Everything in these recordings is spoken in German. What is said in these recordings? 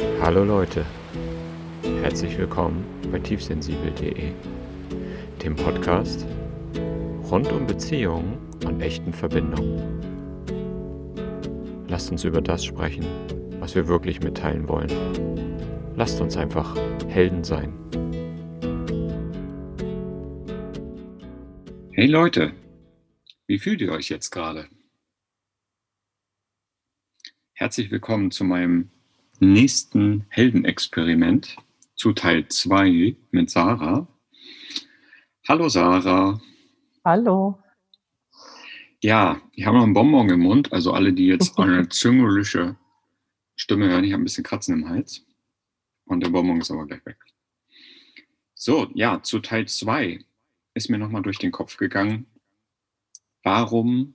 Hallo Leute, herzlich willkommen bei tiefsensibel.de, dem Podcast rund um Beziehungen und echten Verbindungen. Lasst uns über das sprechen, was wir wirklich mitteilen wollen. Lasst uns einfach Helden sein. Hey Leute, wie fühlt ihr euch jetzt gerade? Herzlich willkommen zu meinem nächsten Heldenexperiment, zu Teil 2 mit Sarah. Hallo Sarah. Hallo. Ja, ich habe noch einen Bonbon im Mund, also alle, die jetzt eine züngerliche Stimme hören, ich habe ein bisschen Kratzen im Hals. Und der Bonbon ist aber gleich weg. So, ja, zu Teil 2 ist mir nochmal durch den Kopf gegangen, warum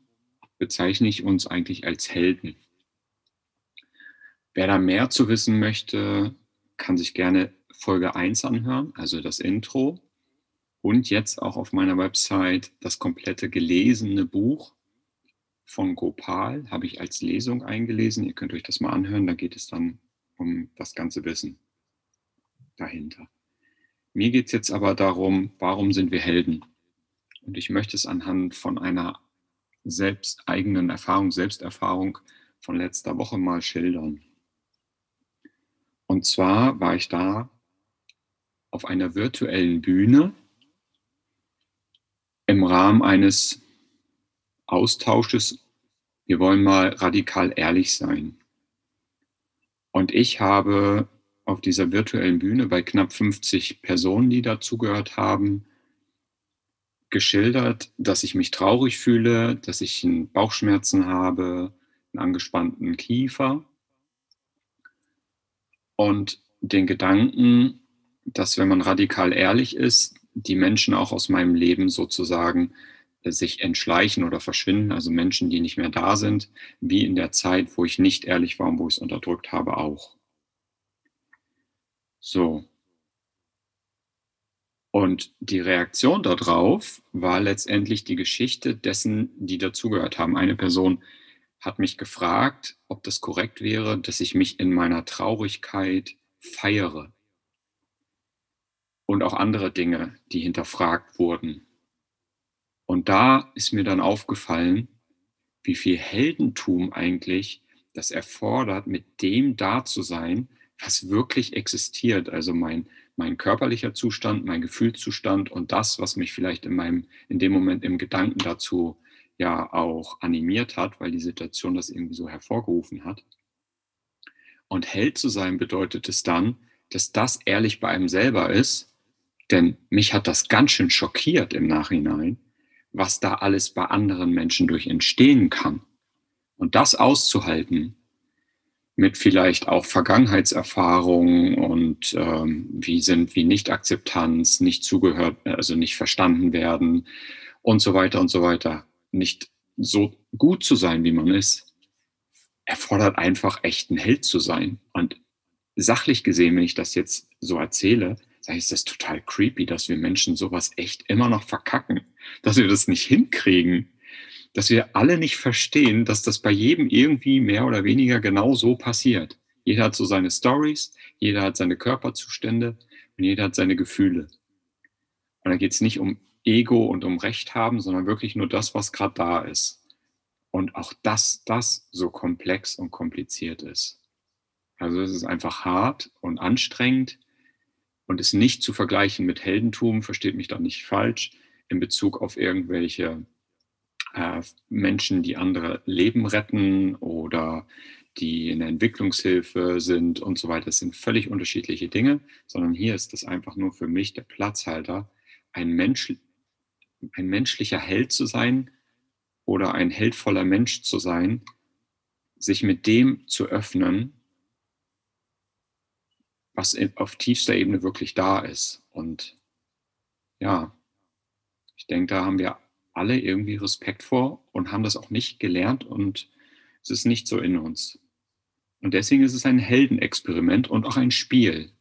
bezeichne ich uns eigentlich als Helden? Wer da mehr zu wissen möchte, kann sich gerne Folge 1 anhören, also das Intro. Und jetzt auch auf meiner Website das komplette gelesene Buch von Gopal habe ich als Lesung eingelesen. Ihr könnt euch das mal anhören, da geht es dann um das ganze Wissen dahinter. Mir geht es jetzt aber darum, warum sind wir Helden? Und ich möchte es anhand von einer selbst eigenen Erfahrung, Selbsterfahrung von letzter Woche mal schildern. Und zwar war ich da auf einer virtuellen Bühne im Rahmen eines Austausches. Wir wollen mal radikal ehrlich sein. Und ich habe auf dieser virtuellen Bühne bei knapp 50 Personen, die dazugehört haben, geschildert, dass ich mich traurig fühle, dass ich Bauchschmerzen habe, einen angespannten Kiefer und den Gedanken, dass wenn man radikal ehrlich ist, die Menschen auch aus meinem Leben sozusagen äh, sich entschleichen oder verschwinden, also Menschen, die nicht mehr da sind, wie in der Zeit, wo ich nicht ehrlich war und wo ich es unterdrückt habe, auch. So. Und die Reaktion darauf war letztendlich die Geschichte dessen, die dazugehört haben. Eine Person hat mich gefragt, ob das korrekt wäre, dass ich mich in meiner Traurigkeit feiere. Und auch andere Dinge, die hinterfragt wurden. Und da ist mir dann aufgefallen, wie viel Heldentum eigentlich das erfordert, mit dem da zu sein, was wirklich existiert. Also mein, mein körperlicher Zustand, mein Gefühlszustand und das, was mich vielleicht in meinem, in dem Moment im Gedanken dazu ja auch animiert hat, weil die Situation das irgendwie so hervorgerufen hat. Und Held zu sein bedeutet es dann, dass das ehrlich bei einem selber ist, denn mich hat das ganz schön schockiert im Nachhinein, was da alles bei anderen Menschen durch entstehen kann. Und das auszuhalten mit vielleicht auch Vergangenheitserfahrungen und ähm, wie sind wie Nicht-Akzeptanz, nicht zugehört, also nicht verstanden werden und so weiter und so weiter nicht so gut zu sein, wie man ist, erfordert einfach echten Held zu sein. Und sachlich gesehen, wenn ich das jetzt so erzähle, sage ich, ist das total creepy, dass wir Menschen sowas echt immer noch verkacken, dass wir das nicht hinkriegen, dass wir alle nicht verstehen, dass das bei jedem irgendwie mehr oder weniger genau so passiert. Jeder hat so seine Stories, jeder hat seine Körperzustände und jeder hat seine Gefühle. Und da geht es nicht um Ego und um Recht haben, sondern wirklich nur das, was gerade da ist. Und auch dass das so komplex und kompliziert ist. Also es ist einfach hart und anstrengend und ist nicht zu vergleichen mit Heldentum, versteht mich da nicht falsch, in Bezug auf irgendwelche äh, Menschen, die andere Leben retten oder die in der Entwicklungshilfe sind und so weiter. Das sind völlig unterschiedliche Dinge, sondern hier ist das einfach nur für mich der Platzhalter, ein Mensch, ein menschlicher Held zu sein oder ein heldvoller Mensch zu sein, sich mit dem zu öffnen, was auf tiefster Ebene wirklich da ist. Und ja, ich denke, da haben wir alle irgendwie Respekt vor und haben das auch nicht gelernt und es ist nicht so in uns. Und deswegen ist es ein Heldenexperiment und auch ein Spiel.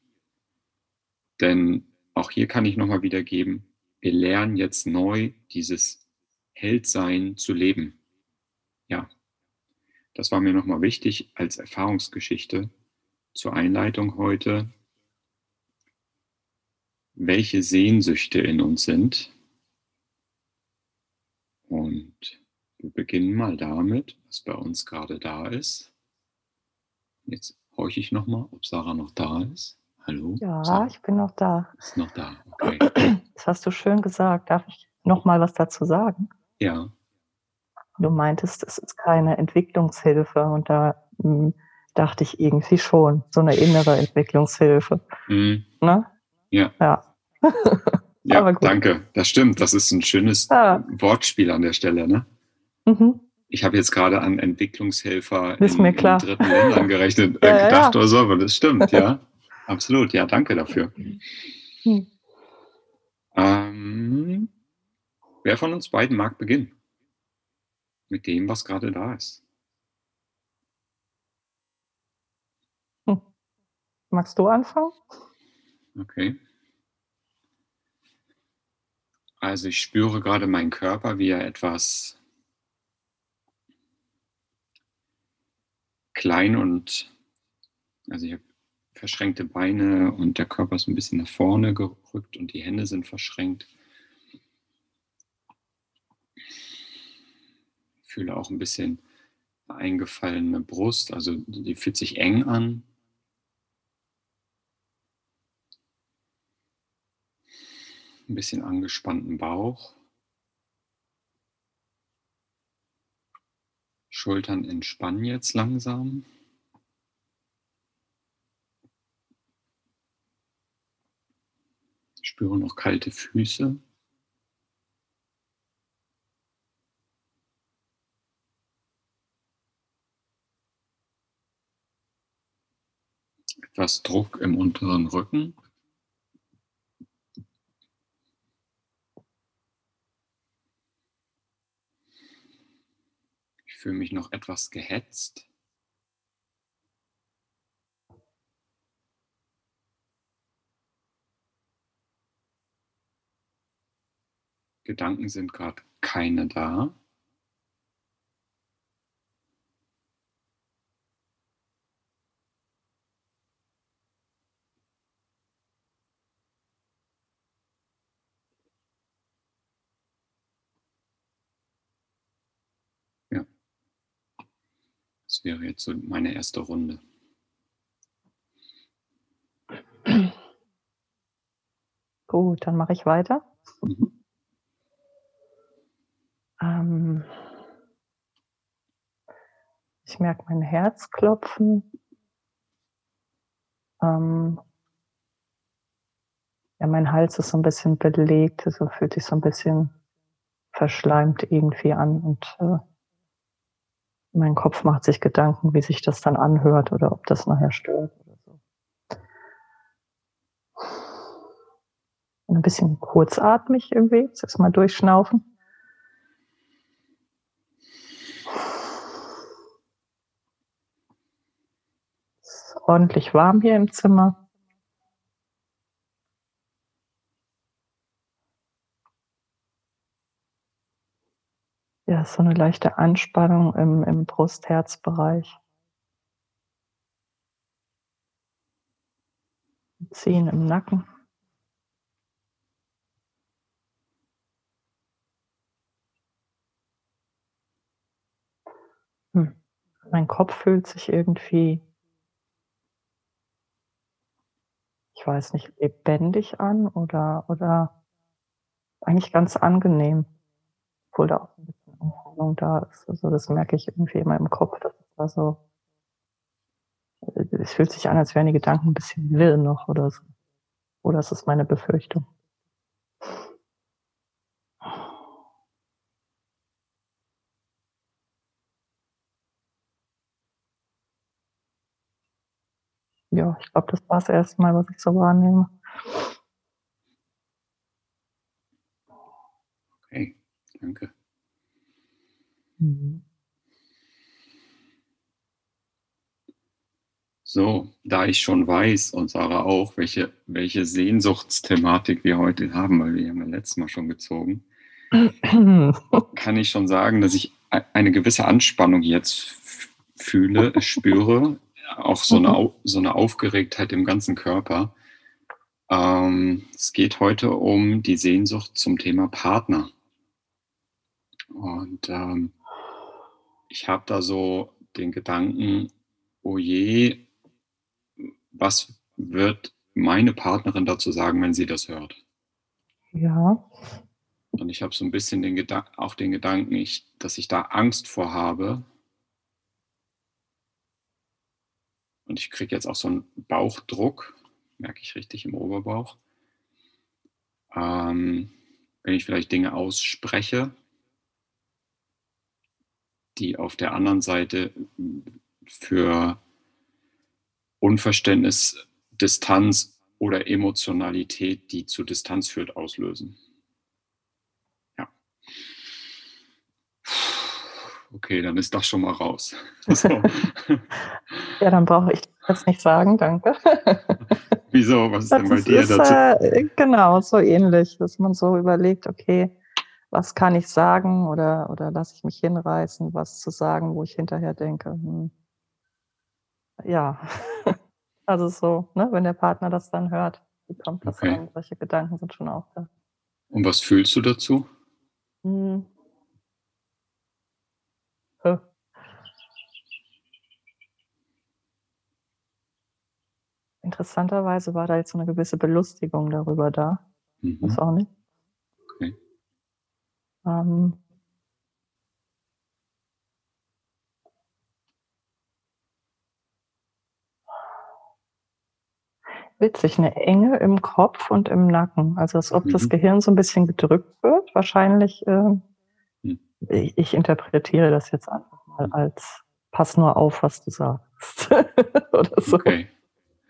Denn auch hier kann ich nochmal wiedergeben, wir lernen jetzt neu dieses Heldsein zu leben. Ja, das war mir nochmal wichtig als Erfahrungsgeschichte, zur Einleitung heute, welche Sehnsüchte in uns sind. Und wir beginnen mal damit, was bei uns gerade da ist. Jetzt horche ich nochmal, ob Sarah noch da ist. Hallo? Ja, Sarah ich bin noch da. ist noch da. Okay. Das hast du schön gesagt. Darf ich noch mal was dazu sagen? Ja, Du meintest, es ist keine Entwicklungshilfe und da hm, dachte ich irgendwie schon, so eine innere Entwicklungshilfe. mhm. Ne? ja, Ja. ja Aber gut. danke. Das stimmt. Das ist ein schönes Ja. Wortspiel an der Stelle. Ne? Mhm. Ich habe jetzt gerade an Entwicklungshelfer Ist in, in dritten Ländern gerechnet, äh, Ja, gedacht oder so, aber das stimmt, ja. Absolut, ja, danke dafür. Hm. Ähm, wer von uns beiden mag beginnen? Mit dem, was gerade da ist. Magst du anfangen? Okay. Also ich spüre gerade meinen Körper, wie er etwas klein und, also ich habe verschränkte Beine und der Körper ist ein bisschen nach vorne gerückt und die Hände sind verschränkt. Ich fühle auch ein bisschen eingefallene Brust, also die fühlt sich eng an. ein bisschen angespannten Bauch. Schultern entspannen jetzt langsam. Spüre noch kalte Füße. Etwas Druck im unteren Rücken. Ich fühle mich noch etwas gehetzt. Gedanken sind gerade keine da. Das wäre jetzt so meine erste Runde. Gut, dann mache ich weiter. Mhm. Ähm, ich merke mein Herz klopfen. Ähm, ja, mein Hals ist so ein bisschen belegt, so fühlt sich so ein bisschen verschleimt irgendwie an und äh, mein Kopf macht sich Gedanken, wie sich das dann anhört oder ob das nachher stört oder so. Ein bisschen kurzatmig irgendwie, jetzt erstmal durchschnaufen. Ordentlich warm hier im Zimmer. Ja, so eine leichte Anspannung im, im Brust-Herz-Bereich. Ziehen im Nacken. Hm. Mein Kopf fühlt sich irgendwie, ich weiß nicht, lebendig an oder, oder eigentlich ganz angenehm, obwohl da auch ein bisschen Anspannung da ist. Also das merke ich irgendwie immer im Kopf, dass es da so, äh, es fühlt sich an, als wären die Gedanken ein bisschen wirr noch oder so. Oder ist es meine Befürchtung? Ja, ich glaube, das war es erstmal, was ich so wahrnehme. Okay, danke. Mhm. So, da ich schon weiß und Sarah auch, welche, welche Sehnsuchtsthematik wir heute haben, weil wir haben ja letztes Mal schon gezogen, kann ich schon sagen, dass ich e- eine gewisse Anspannung jetzt fühle, spüre. Auch so eine, mhm. so eine Aufgeregtheit im ganzen Körper. Ähm, es geht heute um die Sehnsucht zum Thema Partner. Und ähm, ich habe da so den Gedanken, oh je, was wird meine Partnerin dazu sagen, wenn sie das hört? Ja. Und ich habe so ein bisschen den Gedan auch den Gedanken, ich, dass ich da Angst vor habe. Und ich kriege jetzt auch so einen Bauchdruck, merke ich richtig im Oberbauch. Ähm, wenn ich vielleicht Dinge ausspreche, die auf der anderen Seite für Unverständnis, Distanz oder Emotionalität, die zu Distanz führt, auslösen. Okay, dann ist das schon mal raus. So. ja, dann brauche ich das nicht sagen, danke. Wieso? Was ist das denn bei dir ist, dazu? Äh, genau, so ähnlich, dass man so überlegt, okay, was kann ich sagen oder, oder lasse ich mich hinreißen, was zu sagen, wo ich hinterher denke, hm, ja, also so, ne, wenn der Partner das dann hört, wie kommt das okay. an? Solche Gedanken sind schon auch da. Und was fühlst du dazu? Hm. Interessanterweise war da jetzt so eine gewisse Belustigung darüber da. Mhm. Das auch nicht. Okay. Ähm, witzig, eine Enge im Kopf und im Nacken. Also als ob mhm. das Gehirn so ein bisschen gedrückt wird. Wahrscheinlich, äh, mhm. ich, ich, interpretiere das jetzt einfach mal als pass nur auf, was du sagst. Oder so. Okay.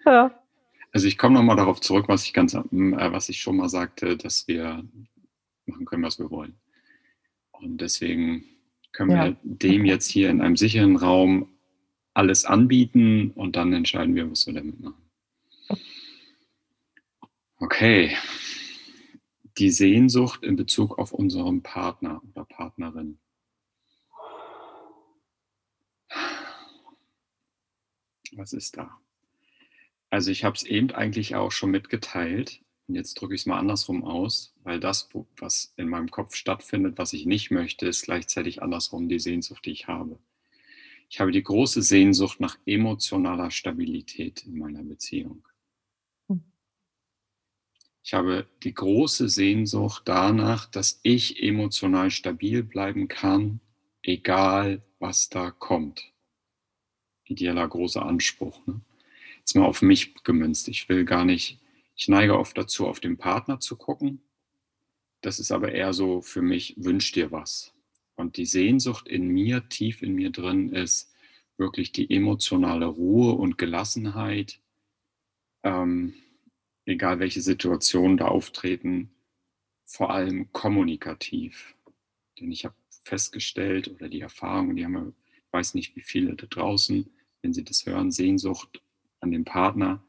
Ja. Also ich komme nochmal darauf zurück, was ich ganz, äh, was ich schon mal sagte, dass wir machen können, was wir wollen. Und deswegen können ja. wir dem jetzt hier in einem sicheren Raum alles anbieten und dann entscheiden wir, was wir damit machen. Okay. Die Sehnsucht in Bezug auf unseren Partner oder Partnerin. Was ist da? Also ich habe es eben eigentlich auch schon mitgeteilt. Und jetzt drücke ich es mal andersrum aus, weil das, was in meinem Kopf stattfindet, was ich nicht möchte, ist gleichzeitig andersrum die Sehnsucht, die ich habe. Ich habe die große Sehnsucht nach emotionaler Stabilität in meiner Beziehung. Hm. Ich habe die große Sehnsucht danach, dass ich emotional stabil bleiben kann, egal was da kommt. Idealer großer Anspruch. Ne? Jetzt mal auf mich gemünzt. Ich will gar nicht ich neige oft dazu, auf den Partner zu gucken. Das ist aber eher so für mich, wünsch dir was. Und die Sehnsucht in mir, tief in mir drin, ist wirklich die emotionale Ruhe und Gelassenheit, ähm, egal welche Situationen da auftreten, vor allem kommunikativ. Denn ich habe festgestellt, oder die Erfahrung, die haben wir, ich weiß nicht, wie viele da draußen, wenn sie das hören, Sehnsucht an den Partner,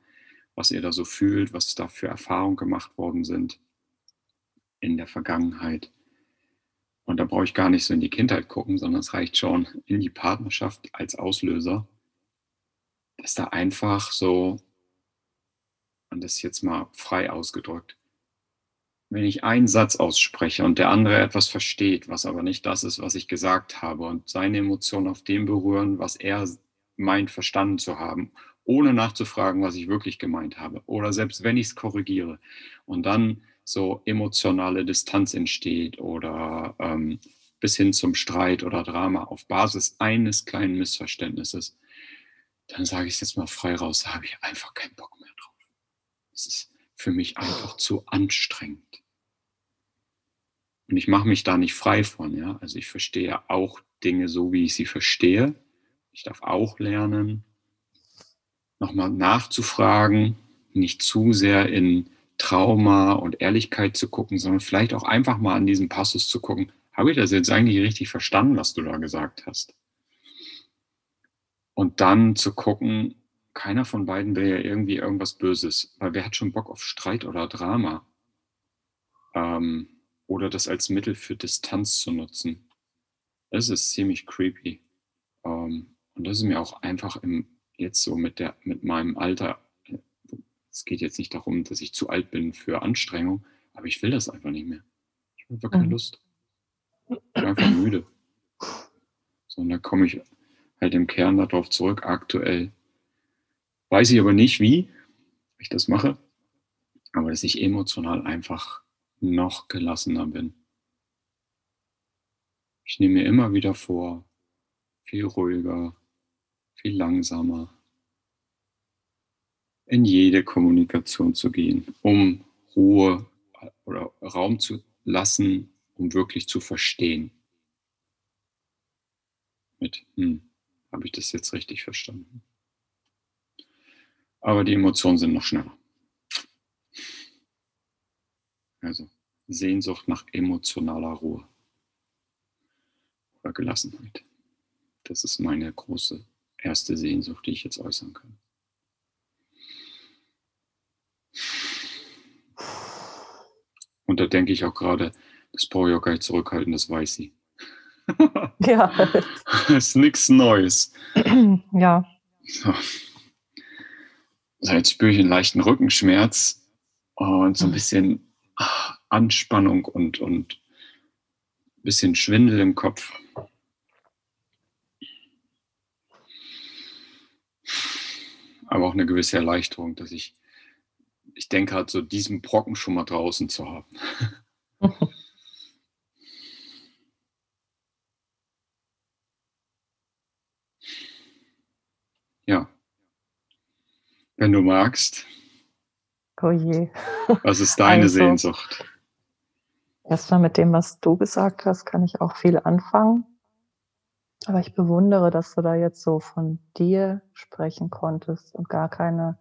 was ihr da so fühlt, was da für Erfahrungen gemacht worden sind in der Vergangenheit. Und da brauche ich gar nicht so in die Kindheit gucken, sondern es reicht schon in die Partnerschaft als Auslöser, dass da einfach so, und das jetzt mal frei ausgedrückt, wenn ich einen Satz ausspreche und der andere etwas versteht, was aber nicht das ist, was ich gesagt habe und seine Emotionen auf dem berühren, was er meint verstanden zu haben ohne nachzufragen, was ich wirklich gemeint habe. Oder selbst wenn ich es korrigiere und dann so emotionale Distanz entsteht oder ähm, bis hin zum Streit oder Drama auf Basis eines kleinen Missverständnisses, dann sage ich es jetzt mal frei raus, da habe ich einfach keinen Bock mehr drauf. Es ist für mich einfach zu anstrengend. Und ich mache mich da nicht frei von, ja. Also ich verstehe auch Dinge so, wie ich sie verstehe. Ich darf auch lernen, nochmal nachzufragen, nicht zu sehr in Trauma und Ehrlichkeit zu gucken, sondern vielleicht auch einfach mal an diesem Passus zu gucken, habe ich das jetzt eigentlich richtig verstanden, was du da gesagt hast? Und dann zu gucken, keiner von beiden will ja irgendwie irgendwas Böses, weil wer hat schon Bock auf Streit oder Drama? Ähm, oder das als Mittel für Distanz zu nutzen. Das ist ziemlich creepy. Ähm, und das ist mir auch einfach im jetzt so mit, der, mit meinem Alter, es geht jetzt nicht darum, dass ich zu alt bin für Anstrengung, aber ich will das einfach nicht mehr. Ich habe einfach keine Mhm. Lust. Ich bin einfach müde. So, und da komme ich halt im Kern darauf zurück. Aktuell weiß ich aber nicht, wie ich das mache, aber dass ich emotional einfach noch gelassener bin. Ich nehme mir immer wieder vor, viel ruhiger, viel langsamer in jede Kommunikation zu gehen, um Ruhe oder Raum zu lassen, um wirklich zu verstehen. Mit, hm, habe ich das jetzt richtig verstanden? Aber die Emotionen sind noch schneller. Also Sehnsucht nach emotionaler Ruhe oder Gelassenheit. Das ist meine große erste Sehnsucht, die ich jetzt äußern kann. Und da denke ich auch gerade, das brauche ich auch gar nicht zurückhalten, das weiß sie. Ja, das ist nichts Neues. ja. So. So, jetzt spüre ich einen leichten Rückenschmerz und so ein bisschen ah, Anspannung und, und ein bisschen Schwindel im Kopf. Aber auch eine gewisse Erleichterung, dass ich, ich denke halt so, diesen Brocken schon mal draußen zu haben. Ja. Wenn du magst, Oh je. was ist deine Also- Sehnsucht? Erstmal mit dem, was du gesagt hast, kann ich auch viel anfangen. Aber ich bewundere, dass du da jetzt so von dir sprechen konntest und gar keine,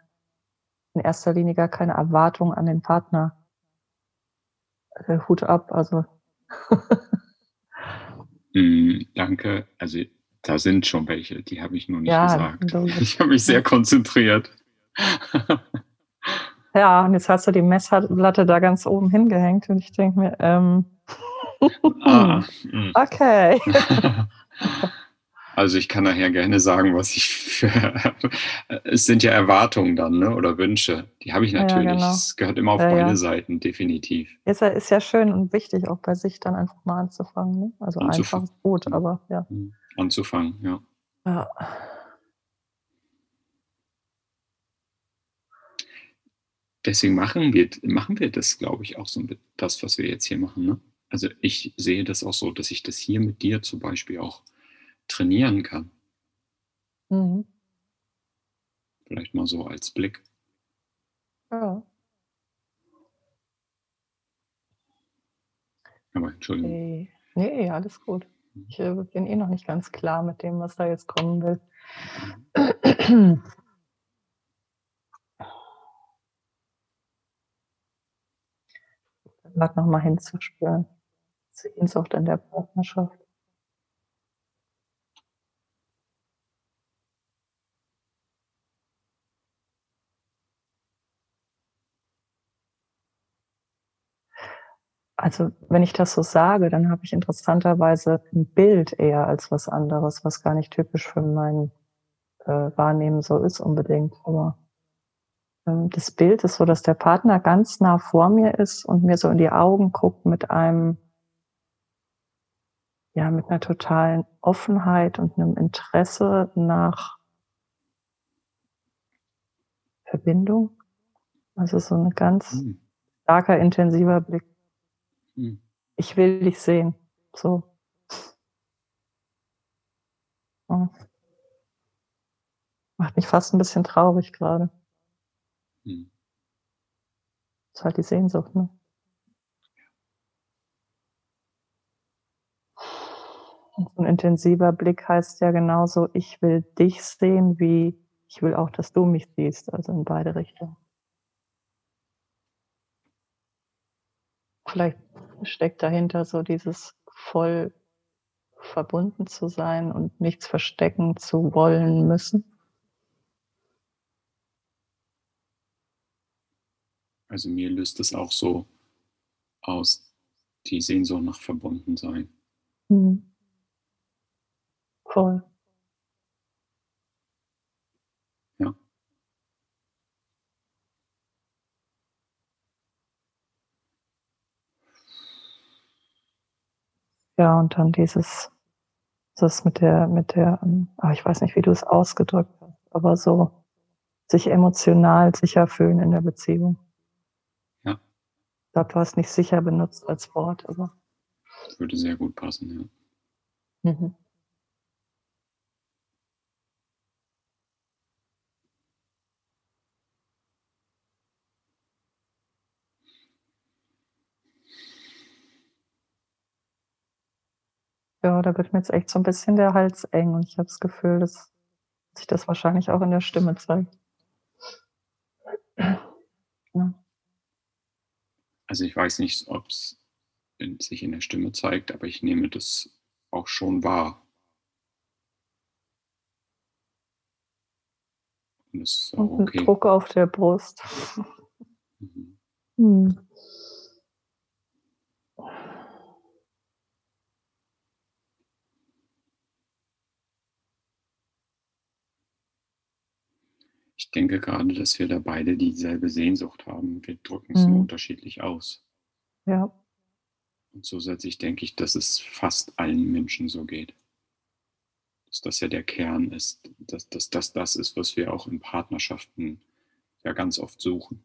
in erster Linie gar keine Erwartung an den Partner. Äh, Hut ab, also. Mm, danke. Also da sind schon welche, die habe ich nur nicht ja, gesagt. logisch. Ich habe mich sehr konzentriert. ja, und jetzt hast du die Messlatte da ganz oben hingehängt und ich denke mir, ähm, ah, mm. okay. Also ich kann nachher gerne sagen, was ich für... Es sind ja Erwartungen dann, ne? oder Wünsche. Die habe ich Ja, natürlich. genau. Es gehört immer auf Ja, beide ja. Seiten, definitiv. Ist ja, ist ja schön und wichtig, auch bei sich dann einfach mal anzufangen. Ne? Also Anzufangen. einfach ist gut, aber ja. Mm, Anzufangen, ja. ja. deswegen machen wir, machen wir das, glaube ich, auch so mit das, was wir jetzt hier machen. Ne? Also ich sehe das auch so, dass ich das hier mit dir zum Beispiel auch trainieren kann. Mhm. Vielleicht mal so als Blick. ja. Aber Entschuldigung. Nee, nee, alles gut. Ich äh, bin eh noch nicht ganz klar mit dem, was da jetzt kommen will. Gerade nochmal hinzuspüren. Sehnsucht in der Partnerschaft. Also, wenn ich das so sage, dann habe ich interessanterweise ein Bild eher als was anderes, was gar nicht typisch für mein äh, Wahrnehmen so ist unbedingt. Aber ähm, das Bild ist so, dass der Partner ganz nah vor mir ist und mir so in die Augen guckt mit einem, ja, mit einer totalen Offenheit und einem Interesse nach Verbindung. Also so ein ganz Hm, starker, intensiver Blick. hm. Ich will dich sehen. So. Ja. Macht mich fast ein bisschen traurig gerade. Hm. ist halt die Sehnsucht, ne? Und so ein intensiver Blick heißt ja genauso, ich will dich sehen, wie ich will auch, dass du mich siehst, also in beide Richtungen. Vielleicht steckt dahinter so dieses voll verbunden zu sein und nichts verstecken zu wollen müssen. Also mir löst es auch so aus, die Sehnsucht nach Verbundensein. Hm. Cool. Ja. Ja, und dann dieses, das mit der, mit der, ach, ich weiß nicht, wie du es ausgedrückt hast, aber so sich emotional sicher fühlen in der Beziehung. Ja. Ich glaube, du hast nicht sicher benutzt als Wort, aber. Würde sehr gut passen, ja. Mhm. Ja, da wird mir jetzt echt so ein bisschen der Hals eng und ich habe das Gefühl, dass sich das wahrscheinlich auch in der Stimme zeigt. Ja. Also ich weiß nicht, ob es sich in der Stimme zeigt, aber ich nehme das auch schon wahr. Und das ist auch okay. Druck auf der Brust. Mhm. Hm. Denke gerade, dass wir da beide dieselbe Sehnsucht haben. Wir drücken es mhm. nur unterschiedlich aus. Ja. Und zusätzlich denke ich, dass es fast allen Menschen so geht. Dass das ja der Kern ist, dass das dass das ist, was wir auch in Partnerschaften ja ganz oft suchen.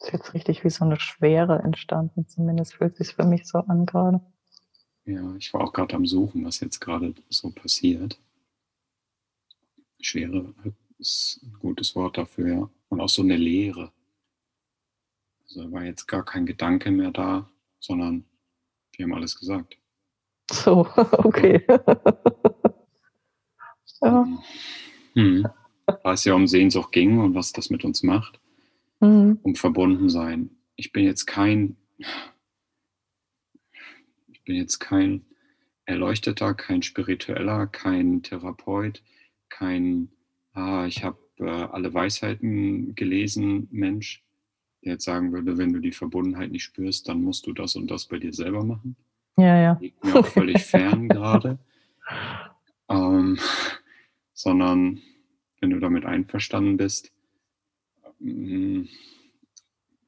Ist jetzt richtig wie so eine Schwere entstanden. Zumindest fühlt sich für mich so an gerade. Ja, ich war auch gerade am Suchen, was jetzt gerade so passiert. Schwere ist ein gutes Wort dafür, ja. Und auch so eine Leere. Also war jetzt gar kein Gedanke mehr da, sondern wir haben alles gesagt. So, okay. ja. Hm. Weil es ja um Sehnsucht ging und was das mit uns macht mhm. um Verbundensein. Ich bin jetzt kein, ich bin jetzt kein Erleuchteter, kein Spiritueller, kein Therapeut, kein, ah, ich habe äh, alle Weisheiten gelesen, Mensch, der jetzt sagen würde, wenn du die Verbundenheit nicht spürst, dann musst du das und das bei dir selber machen. Ja, ja. Liegt mir auch völlig fern gerade. Ähm, sondern wenn du damit einverstanden bist,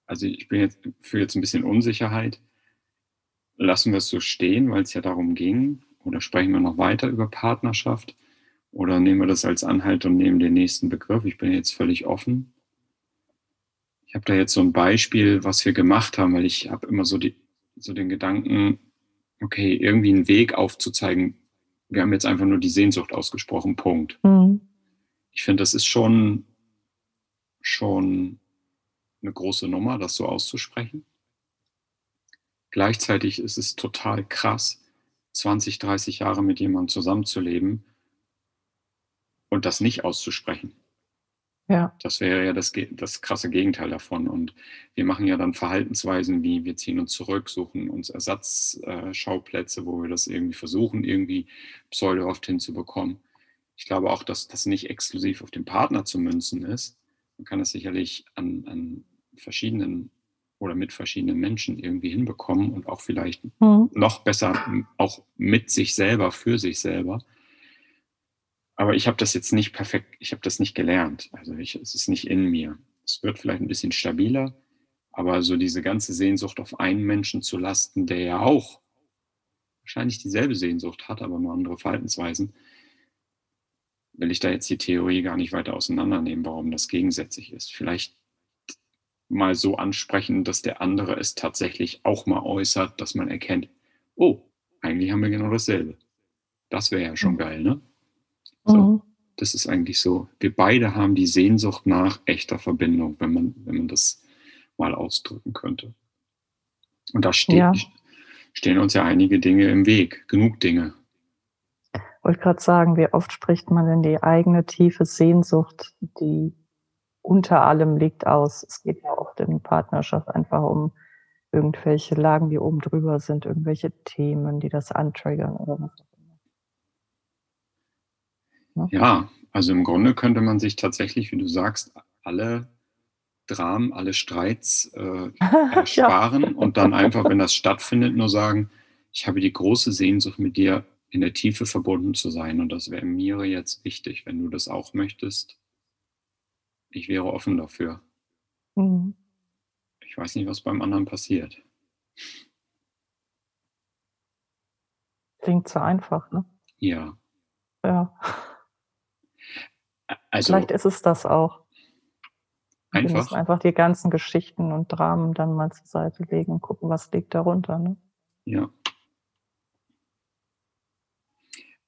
also ich bin jetzt für jetzt ein bisschen Unsicherheit. Lassen wir es so stehen, weil es ja darum ging? Oder sprechen wir noch weiter über Partnerschaft? Oder nehmen wir das als Anhalt und nehmen den nächsten Begriff? Ich bin jetzt völlig offen. Ich habe da jetzt so ein Beispiel, was wir gemacht haben, weil ich habe immer so, die, so den Gedanken, okay, irgendwie einen Weg aufzuzeigen. Wir haben jetzt einfach nur die Sehnsucht ausgesprochen, Punkt. Mhm. Ich finde, das ist schon schon eine große Nummer, das so auszusprechen. Gleichzeitig ist es total krass, 20, 30 Jahre mit jemandem zusammenzuleben und das nicht auszusprechen. Ja. Das wäre ja das, das krasse Gegenteil davon. Und wir machen ja dann Verhaltensweisen wie wir ziehen uns zurück, suchen uns Ersatzschauplätze, wo wir das irgendwie versuchen, irgendwie pseudohaft hinzubekommen. Ich glaube auch, dass das nicht exklusiv auf den Partner zu münzen ist, man kann es sicherlich an, an verschiedenen oder mit verschiedenen Menschen irgendwie hinbekommen und auch vielleicht mhm. noch besser auch mit sich selber, für sich selber. Aber ich habe das jetzt nicht perfekt, ich habe das nicht gelernt. Also ich, es ist nicht in mir. Es wird vielleicht ein bisschen stabiler, aber so diese ganze Sehnsucht auf einen Menschen zu lasten, der ja auch wahrscheinlich dieselbe Sehnsucht hat, aber nur andere Verhaltensweisen, will ich da jetzt die Theorie gar nicht weiter auseinandernehmen, warum das gegensätzlich ist. Vielleicht mal so ansprechen, dass der andere es tatsächlich auch mal äußert, dass man erkennt, oh, eigentlich haben wir genau dasselbe. Das wäre ja schon mhm. geil, ne? So, mhm. Das ist eigentlich so. Wir beide haben die Sehnsucht nach echter Verbindung, wenn man, wenn man das mal ausdrücken könnte. Und da steht, ja. stehen uns ja einige Dinge im Weg, genug Dinge wollte gerade sagen, wie oft spricht man denn die eigene tiefe Sehnsucht, die unter allem liegt, aus? Es geht ja oft in Partnerschaft einfach um irgendwelche Lagen, die oben drüber sind, irgendwelche Themen, die das antriggern oder was auch immer. Ja, also im Grunde könnte man sich tatsächlich, wie du sagst, alle Dramen, alle Streits äh, ersparen ja. und dann einfach, wenn das stattfindet, nur sagen, ich habe die große Sehnsucht, mit dir in der Tiefe verbunden zu sein. Und das wäre mir jetzt wichtig, wenn du das auch möchtest. Ich wäre offen dafür. Mhm. Ich weiß nicht, was beim anderen passiert. Klingt so einfach, ne? Ja. Ja. Also, Vielleicht ist es das auch. Einfach. Wir müssen einfach die ganzen Geschichten und Dramen dann mal zur Seite legen und gucken, was liegt darunter. Ne? Ja.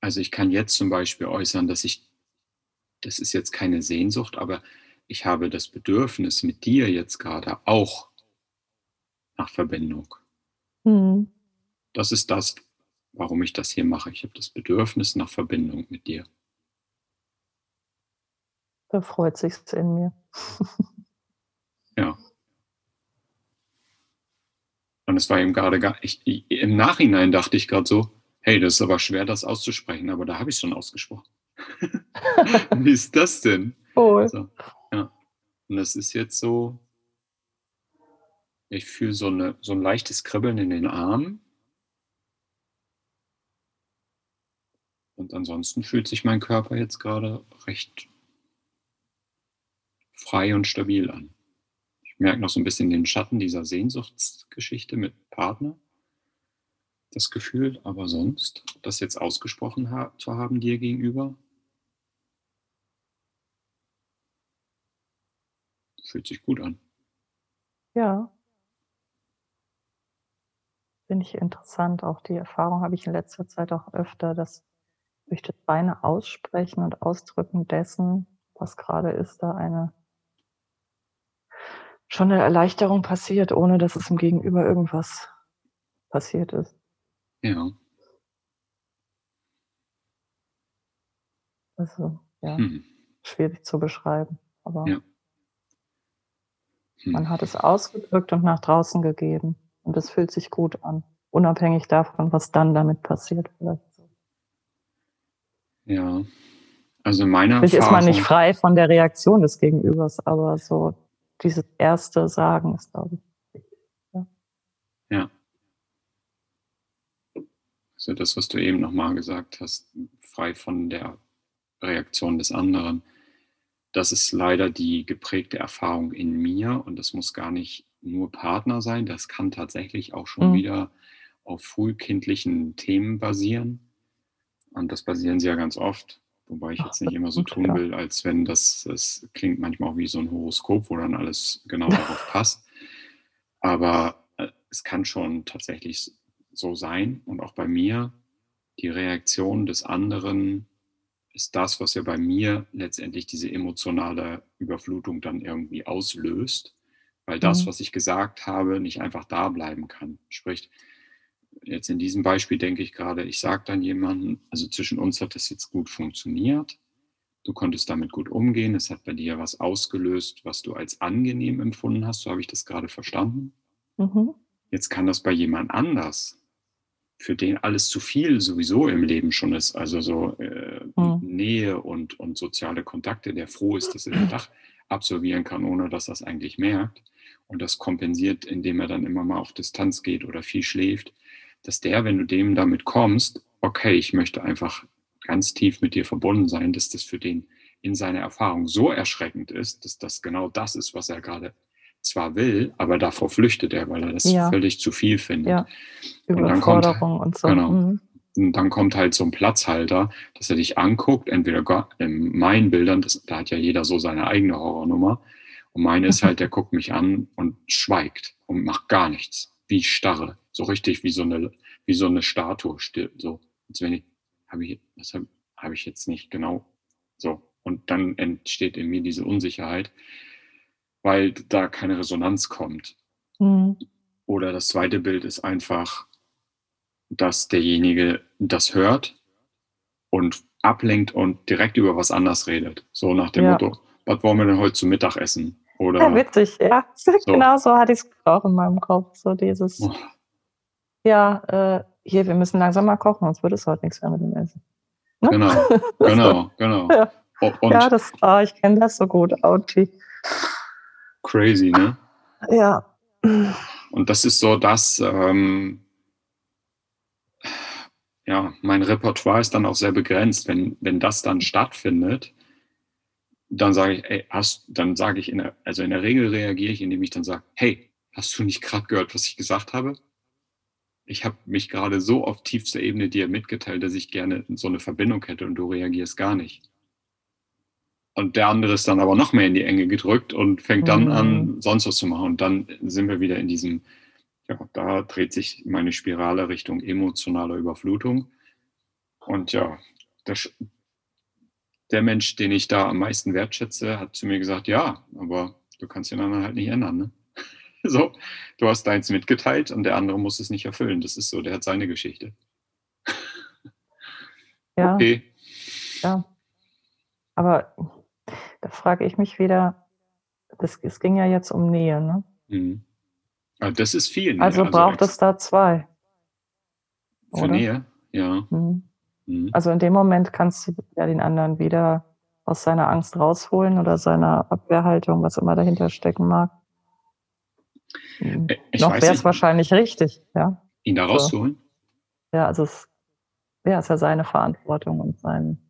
Also ich kann jetzt zum Beispiel äußern, dass ich, das ist jetzt keine Sehnsucht, aber ich habe das Bedürfnis mit dir jetzt gerade auch nach Verbindung. Mhm. Das ist das, warum ich das hier mache. Ich habe das Bedürfnis nach Verbindung mit dir. Da freut sich's in mir. ja. Und es war eben gerade gar, ich, im Nachhinein dachte ich gerade so, hey, das ist aber schwer, das auszusprechen, aber da habe ich es schon ausgesprochen. Wie ist das denn? Cool. Also, ja. Und das ist jetzt so, ich fühle so, eine, so ein leichtes Kribbeln in den Armen. Und ansonsten fühlt sich mein Körper jetzt gerade recht frei und stabil an. Ich merke noch so ein bisschen den Schatten dieser Sehnsuchtsgeschichte mit Partner. Das Gefühl, aber sonst, das jetzt ausgesprochen ha zu haben dir gegenüber, fühlt sich gut an. Ja. Finde ich interessant. Auch die Erfahrung habe ich in letzter Zeit auch öfter, dass durch das reine Aussprechen und Ausdrücken dessen, was gerade ist, da eine schon eine Erleichterung passiert, ohne dass es im Gegenüber irgendwas passiert ist. Ja. Also, ja, hm. schwierig zu beschreiben. Aber ja. hm. man hat es ausgedrückt und nach draußen gegeben. Und es fühlt sich gut an. Unabhängig davon, was dann damit passiert. Vielleicht. Ja. Also in meiner Vielleicht Erfahrung, ist man nicht frei von der Reaktion des Gegenübers, aber so dieses erste Sagen ist, glaube ich, wichtig. Ja. ja. Also das, was du eben nochmal gesagt hast, frei von der Reaktion des anderen, das ist leider die geprägte Erfahrung in mir und das muss gar nicht nur Partner sein, das kann tatsächlich auch schon mhm. wieder auf frühkindlichen Themen basieren. Und das basieren sie ja ganz oft. Wobei ich jetzt nicht immer so tun will, als wenn das, das klingt manchmal auch wie so ein Horoskop, wo dann alles genau darauf passt. Aber äh, es kann schon tatsächlich so sein. Und auch bei mir, die Reaktion des anderen ist das, was ja bei mir letztendlich diese emotionale Überflutung dann irgendwie auslöst, weil das, mhm. was ich gesagt habe, nicht einfach da bleiben kann. Sprich, jetzt in diesem Beispiel denke ich gerade, ich sage dann jemandem, also zwischen uns hat das jetzt gut funktioniert, du konntest damit gut umgehen, es hat bei dir was ausgelöst, was du als angenehm empfunden hast, so habe ich das gerade verstanden. Mhm. Jetzt kann das bei jemand anders, für den alles zu viel sowieso im Leben schon ist, also so äh, mhm. Nähe und, und soziale Kontakte, der froh ist, dass er den Tag absolvieren kann, ohne dass er es eigentlich merkt. Und das kompensiert, indem er dann immer mal auf Distanz geht oder viel schläft dass der, wenn du dem damit kommst, okay, ich möchte einfach ganz tief mit dir verbunden sein, dass das für den in seiner Erfahrung so erschreckend ist, dass das genau das ist, was er gerade zwar will, aber davor flüchtet er, weil er das ja. völlig zu viel findet. Ja. Überforderung und, und so. Genau. Mhm. Und dann kommt halt so ein Platzhalter, dass er dich anguckt, entweder in meinen Bildern, das, da hat ja jeder so seine eigene Horrornummer. Und meine ist halt, der guckt mich an und schweigt und macht gar nichts wie starre, so richtig wie so eine, wie so eine Statue, so, als wenn ich, habe ich, das habe hab ich jetzt nicht genau so. Und dann entsteht in mir diese Unsicherheit, weil da keine Resonanz kommt. Mhm. Oder das zweite Bild ist einfach, dass derjenige das hört und ablenkt und direkt über was anderes redet. So nach dem ja. Motto, was wollen wir denn heute zu Mittag essen? Oder ja, witzig, ja. So. Genau so hatte ich es auch in meinem Kopf. So dieses, oh. ja, äh, hier, wir müssen langsam mal kochen, sonst wird es heute nichts mehr mit dem Essen. Ne? Genau, genau, genau. Ja, und ja das, oh, ich kenne das so gut, Auti. Crazy, ne? Ja. Und das ist so das, ähm, ja, mein Repertoire ist dann auch sehr begrenzt. Wenn, wenn das dann stattfindet, dann sage ich, ey, hast, dann sage ich, in der, also in der Regel reagiere ich, indem ich dann sage, hey, hast du nicht gerade gehört, was ich gesagt habe? Ich habe mich gerade so auf tiefster Ebene dir mitgeteilt, dass ich gerne so eine Verbindung hätte und du reagierst gar nicht. Und der andere ist dann aber noch mehr in die Enge gedrückt und fängt dann Mhm. an, sonst was zu machen. Und dann sind wir wieder in diesem, ja, da dreht sich meine Spirale Richtung emotionaler Überflutung. Und ja, das, der Mensch, den ich da am meisten wertschätze, hat zu mir gesagt, ja, aber du kannst den anderen halt nicht ändern. Ne? So, du hast deins mitgeteilt und der andere muss es nicht erfüllen. Das ist so, der hat seine Geschichte. Ja, Okay, ja. Aber da frage ich mich wieder, das, es ging ja jetzt um Nähe, ne? mhm. Also das ist viel. Ne? Also braucht ex- es da zwei. Für oder? Nähe, ja. Mhm. Mhm. Also in dem Moment kannst du ja den anderen wieder aus seiner Angst rausholen oder seiner Abwehrhaltung, was immer dahinter stecken mag. Mhm. Äh, Ich Noch wäre es wahrscheinlich richtig, ja. ihn da so. rauszuholen. Ja, also es ja, ist ja seine Verantwortung und sein.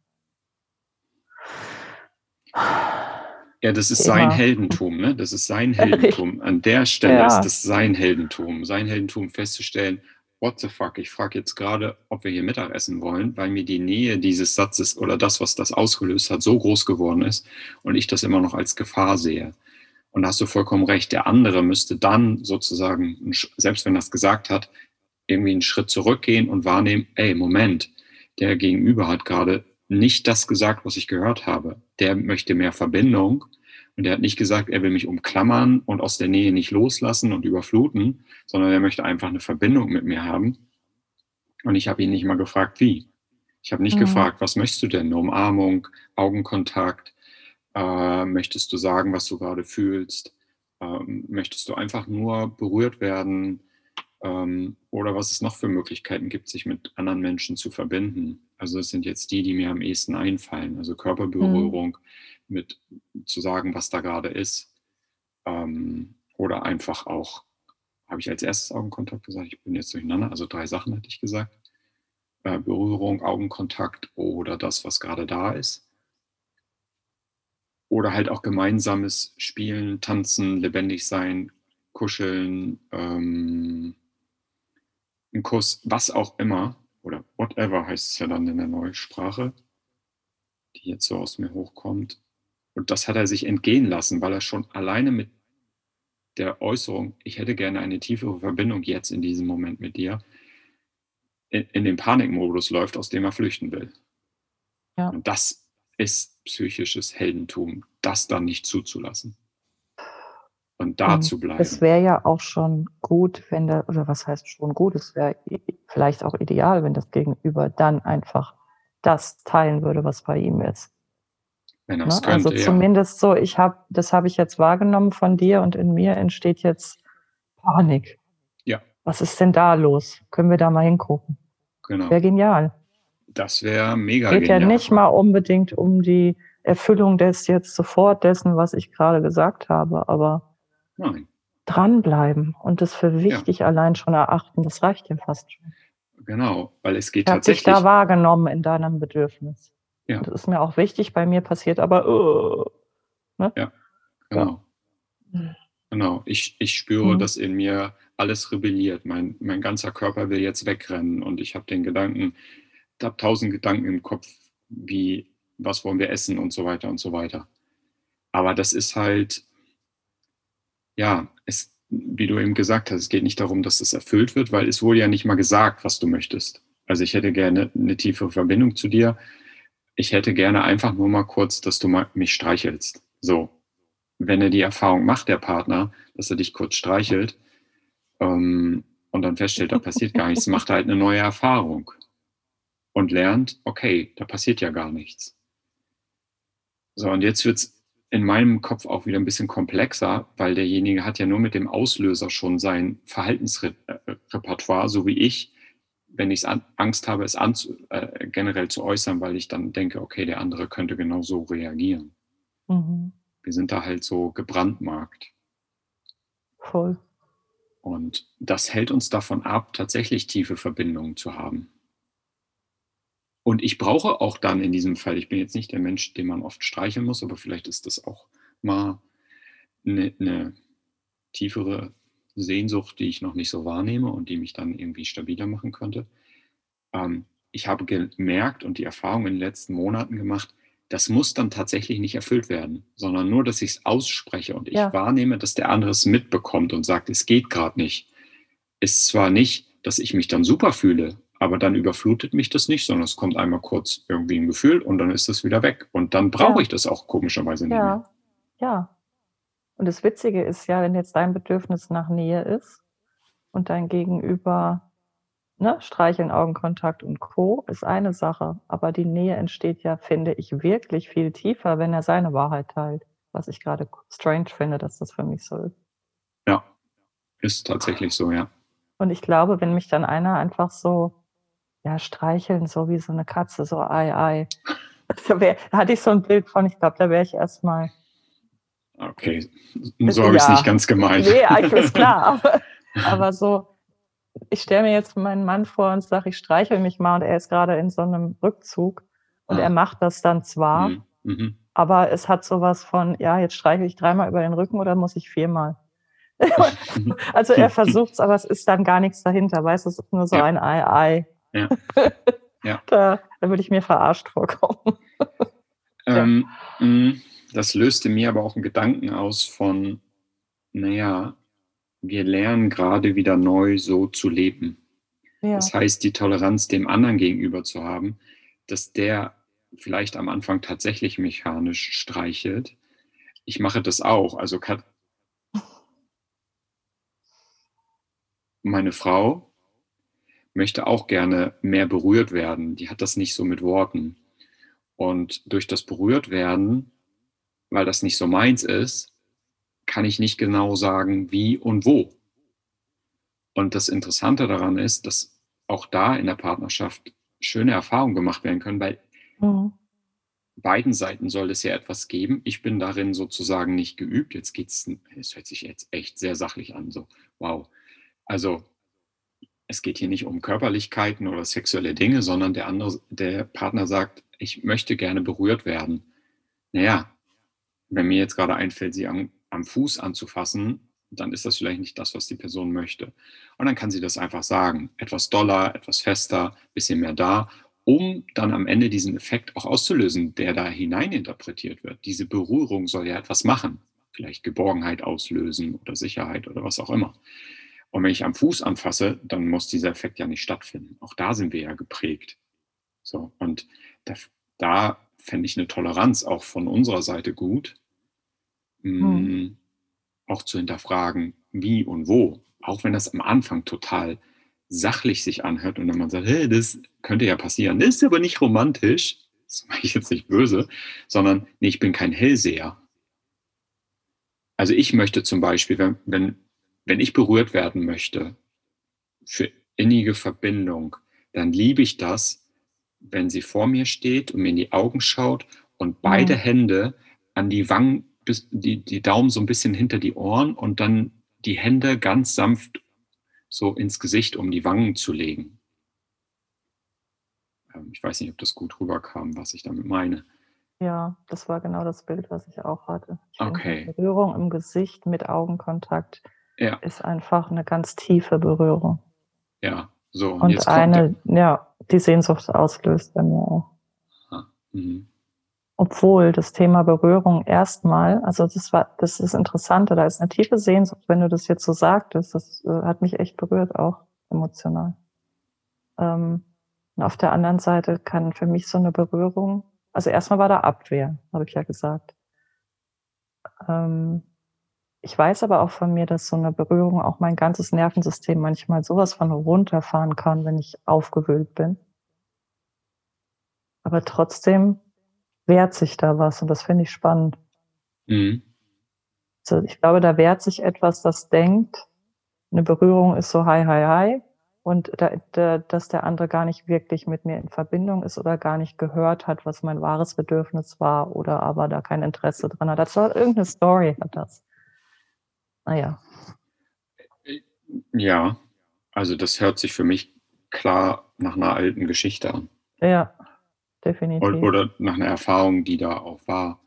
Ja, das ist sein Heldentum, ne? Das ist sein Heldentum. An der Stelle Ja. ist das sein Heldentum. Sein Heldentum festzustellen, what the fuck, ich frage jetzt gerade, ob wir hier Mittagessen wollen, weil mir die Nähe dieses Satzes oder das, was das ausgelöst hat, so groß geworden ist und ich das immer noch als Gefahr sehe. Und da hast du vollkommen recht. Der andere müsste dann sozusagen, selbst wenn er es gesagt hat, irgendwie einen Schritt zurückgehen und wahrnehmen, ey, Moment, der Gegenüber hat gerade nicht das gesagt, was ich gehört habe. Der möchte mehr Verbindung und er hat nicht gesagt, er will mich umklammern und aus der Nähe nicht loslassen und überfluten, sondern er möchte einfach eine Verbindung mit mir haben. Und ich habe ihn nicht mal gefragt, wie. Ich habe nicht Mhm. gefragt, was möchtest du denn? Eine Umarmung, Augenkontakt? Äh, möchtest du sagen, was du gerade fühlst? Ähm, möchtest du einfach nur berührt werden? Ähm, oder was es noch für Möglichkeiten gibt, sich mit anderen Menschen zu verbinden. Also es sind jetzt die, die mir am ehesten einfallen. Also Körperberührung, mit zu sagen, was da gerade ist. Ähm, oder einfach auch, habe ich als erstes Augenkontakt gesagt, ich bin jetzt durcheinander, also drei Sachen hatte ich gesagt. Äh, Berührung, Augenkontakt oder das, was gerade da ist. Oder halt auch gemeinsames Spielen, Tanzen, lebendig sein, kuscheln, ähm, ein Kuss, was auch immer, oder whatever heißt es ja dann in der neuen Sprache, die jetzt so aus mir hochkommt. Und das hat er sich entgehen lassen, weil er schon alleine mit der Äußerung, ich hätte gerne eine tiefere Verbindung jetzt in diesem Moment mit dir, in, in den Panikmodus läuft, aus dem er flüchten will. Ja. Und das ist psychisches Heldentum, das dann nicht zuzulassen. Und da zu bleiben. Es wäre ja auch schon gut, wenn der, oder was heißt schon gut, es wäre vielleicht auch ideal, wenn das Gegenüber dann einfach das teilen würde, was bei ihm ist. wenn er Ne? es könnte, also ja. zumindest so, ich habe, das habe ich jetzt wahrgenommen von dir und in mir entsteht jetzt Panik. Ja. Was ist denn da los? Können wir da mal hingucken? Genau. Wäre genial. Das wäre mega Geht ja genial. nicht mal unbedingt um die Erfüllung des jetzt sofort dessen, was ich gerade gesagt habe, aber Nein, dranbleiben und das für wichtig allein schon erachten, das reicht ja fast schon. genau, weil es geht Ich habe dich tatsächlich. da wahrgenommen in deinem Bedürfnis. Ja. Das ist mir auch wichtig, bei mir passiert aber äh, Genau. Mhm. Genau. Ich, ich spüre, Mhm. dass in mir alles rebelliert. Mein, mein ganzer Körper will jetzt wegrennen und ich habe den Gedanken, ich habe tausend Gedanken im Kopf, wie, was wollen wir essen und so weiter und so weiter. Aber das ist halt, ja, es, wie du eben gesagt hast, es geht nicht darum, dass das erfüllt wird, weil es wurde ja nicht mal gesagt, was du möchtest. Also ich hätte gerne eine tiefe Verbindung zu dir. Ich hätte gerne einfach nur mal kurz, dass du mal mich streichelst. So, wenn er die Erfahrung macht, der Partner, dass er dich kurz streichelt ähm, und dann feststellt, da passiert gar nichts, macht er halt eine neue Erfahrung und lernt, okay, da passiert ja gar nichts. So, und jetzt wird es in meinem Kopf auch wieder ein bisschen komplexer, weil derjenige hat ja nur mit dem Auslöser schon sein Verhaltensrepertoire, so wie ich, wenn ich an, Angst habe, es anzu, äh, generell zu äußern, weil ich dann denke, okay, der andere könnte genau so reagieren mhm. wir sind da halt so gebrandmarkt. Voll. Und das hält uns davon ab, tatsächlich tiefe Verbindungen zu haben. Und ich brauche auch dann in diesem Fall, ich bin jetzt nicht der Mensch, den man oft streicheln muss, aber vielleicht ist das auch mal eine, eine tiefere Sehnsucht, die ich noch nicht so wahrnehme und die mich dann irgendwie stabiler machen könnte. Ähm, ich habe gemerkt und die Erfahrung in den letzten Monaten gemacht, das muss dann tatsächlich nicht erfüllt werden, sondern nur, dass ich es ausspreche und ich ja. wahrnehme, dass der andere es mitbekommt und sagt, es geht gerade nicht. Ist zwar nicht, dass ich mich dann super fühle, aber dann überflutet mich das nicht, sondern es kommt einmal kurz irgendwie ein Gefühl und dann ist es wieder weg. Und dann brauche ja. ich das auch komischerweise nicht ja. mehr. Ja. Und das Witzige ist ja, wenn jetzt dein Bedürfnis nach Nähe ist und dein Gegenüber ne, Streicheln, Augenkontakt und Co. ist eine Sache. Aber die Nähe entsteht ja, finde ich, wirklich viel tiefer, wenn er seine Wahrheit teilt. Was ich gerade strange finde, dass das für mich so ist. Ja, ist tatsächlich so, ja. Und ich glaube, wenn mich dann einer einfach so, ja, streicheln, so wie so eine Katze, so ei, ei. Da, wär, da hatte ich so ein Bild von, ich glaube, da wäre ich erstmal. Okay, so habe ich es nicht ganz gemeint. Nee, eigentlich ist klar. Aber, aber so, ich stelle mir jetzt meinen Mann vor und sage, ich streichel mich mal und er ist gerade in so einem Rückzug und ah. er macht das dann zwar, mhm. Mhm. aber es hat sowas von, ja, jetzt streichel ich dreimal über den Rücken oder muss ich viermal? also er versucht es, aber es ist dann gar nichts dahinter, weißt du, es ist nur so ja. ein Ei-Ei. Ja. ja. da, da würde ich mir verarscht vorkommen. ähm, ja. Mm, das löste mir aber auch einen Gedanken aus von, naja, wir lernen gerade wieder neu so zu leben. Ja. Das heißt, die Toleranz dem anderen gegenüber zu haben, dass der vielleicht am Anfang tatsächlich mechanisch streichelt. Ich mache das auch. Also meine Frau möchte auch gerne mehr berührt werden. Die hat das nicht so mit Worten. Und durch das berührt werden, weil das nicht so meins ist, kann ich nicht genau sagen, wie und wo. Und das Interessante daran ist, dass auch da in der Partnerschaft schöne Erfahrungen gemacht werden können, weil mhm. beiden Seiten soll es ja etwas geben. Ich bin darin sozusagen nicht geübt. Jetzt geht's, es hört sich jetzt echt sehr sachlich an, so wow. Also es geht hier nicht um Körperlichkeiten oder sexuelle Dinge, sondern der andere, der Partner sagt, ich möchte gerne berührt werden. Naja, wenn mir jetzt gerade einfällt, sie am am Fuß anzufassen, dann ist das vielleicht nicht das, was die Person möchte. Und dann kann sie das einfach sagen. Etwas doller, etwas fester, bisschen mehr da, um dann am Ende diesen Effekt auch auszulösen, der da hineininterpretiert wird. Diese Berührung soll ja etwas machen. Vielleicht Geborgenheit auslösen oder Sicherheit oder was auch immer. Und wenn ich am Fuß anfasse, dann muss dieser Effekt ja nicht stattfinden. Auch da sind wir ja geprägt. So, und da, da fände ich eine Toleranz auch von unserer Seite gut, hm. auch zu hinterfragen, wie und wo, auch wenn das am Anfang total sachlich sich anhört und dann man sagt, hey, das könnte ja passieren, das ist aber nicht romantisch, das mache ich jetzt nicht böse, sondern nee, ich bin kein Hellseher. Also ich möchte zum Beispiel, wenn, wenn, wenn ich berührt werden möchte für innige Verbindung, dann liebe ich das, wenn sie vor mir steht und mir in die Augen schaut und beide mhm. Hände an die Wangen bis, die, die Daumen so ein bisschen hinter die Ohren und dann die Hände ganz sanft so ins Gesicht, um die Wangen zu legen. Ähm, ich weiß nicht, ob das gut rüberkam, was ich damit meine. Ja, das war genau das Bild, was ich auch hatte. Ich okay. Berührung im Gesicht mit Augenkontakt ja. ist einfach eine ganz tiefe Berührung. Ja, so. Und, und eine, ja, die Sehnsucht auslöst bei mir auch. Ah, mhm. Obwohl das Thema Berührung erstmal, also das war, das ist interessant, da ist eine tiefe Sehnsucht, wenn du das jetzt so sagtest, das äh, hat mich echt berührt auch emotional. Ähm, und auf der anderen Seite kann für mich so eine Berührung, also erstmal war da Abwehr, habe ich ja gesagt. Ähm, ich weiß aber auch von mir, dass so eine Berührung auch mein ganzes Nervensystem manchmal sowas von runterfahren kann, wenn ich aufgewühlt bin. Aber trotzdem wehrt sich da was und das finde ich spannend. Mhm. Also ich glaube, da wehrt sich etwas, das denkt, eine Berührung ist so hi, hi, hi und da, da, dass der andere gar nicht wirklich mit mir in Verbindung ist oder gar nicht gehört hat, was mein wahres Bedürfnis war oder aber da kein Interesse dran hat. Das war irgendeine Story hat das. Naja. Ja, also das hört sich für mich klar nach einer alten Geschichte an. Ja, definitiv. Oder nach einer Erfahrung, die da auch war.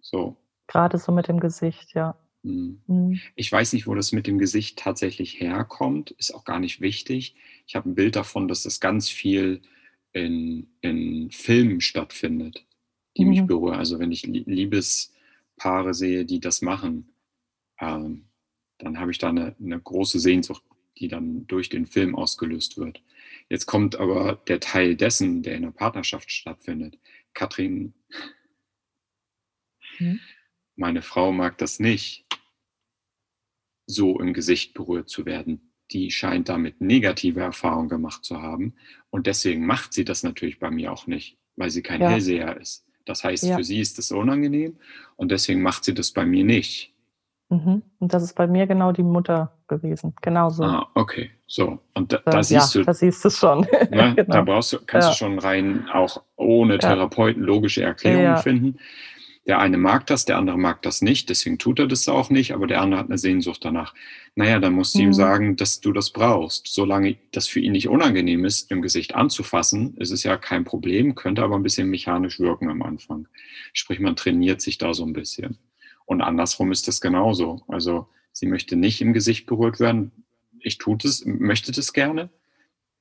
So. Gerade so mit dem Gesicht, ja. Hm. Mhm. Ich weiß nicht, wo das mit dem Gesicht tatsächlich herkommt, ist auch gar nicht wichtig. Ich habe ein Bild davon, dass das ganz viel in, in Filmen stattfindet, die mich Mhm. berühren. Also wenn ich Lie- Liebespaare sehe, die das machen, ähm, dann habe ich da eine, eine große Sehnsucht, die dann durch den Film ausgelöst wird. Jetzt kommt aber der Teil dessen, der in der Partnerschaft stattfindet. Katrin, Mhm. meine Frau mag das nicht, so im Gesicht berührt zu werden. Die scheint damit negative Erfahrungen gemacht zu haben. Und deswegen macht sie das natürlich bei mir auch nicht, weil sie kein Ja. Hellseher ist. Das heißt, Ja. für sie ist das unangenehm und deswegen macht sie das bei mir nicht. Mhm. Und das ist bei mir genau die Mutter gewesen. Genauso. Ah, okay. So. Und da, Äh, da siehst ja, du, da siehst du es schon. ne, da genau. brauchst du, kannst Ja. du schon rein auch ohne. Therapeuten logische Erklärungen finden. Der eine mag das, der andere mag das nicht, deswegen tut er das auch nicht, aber der andere hat eine Sehnsucht danach. Naja, dann musst du ihm Mhm. sagen, dass du das brauchst. Solange das für ihn nicht unangenehm ist, im Gesicht anzufassen, ist es ja kein Problem, könnte aber ein bisschen mechanisch wirken am Anfang. Sprich, man trainiert sich da so ein bisschen. Und andersrum ist das genauso. Also sie möchte nicht im Gesicht berührt werden. Ich tue das, möchte das gerne.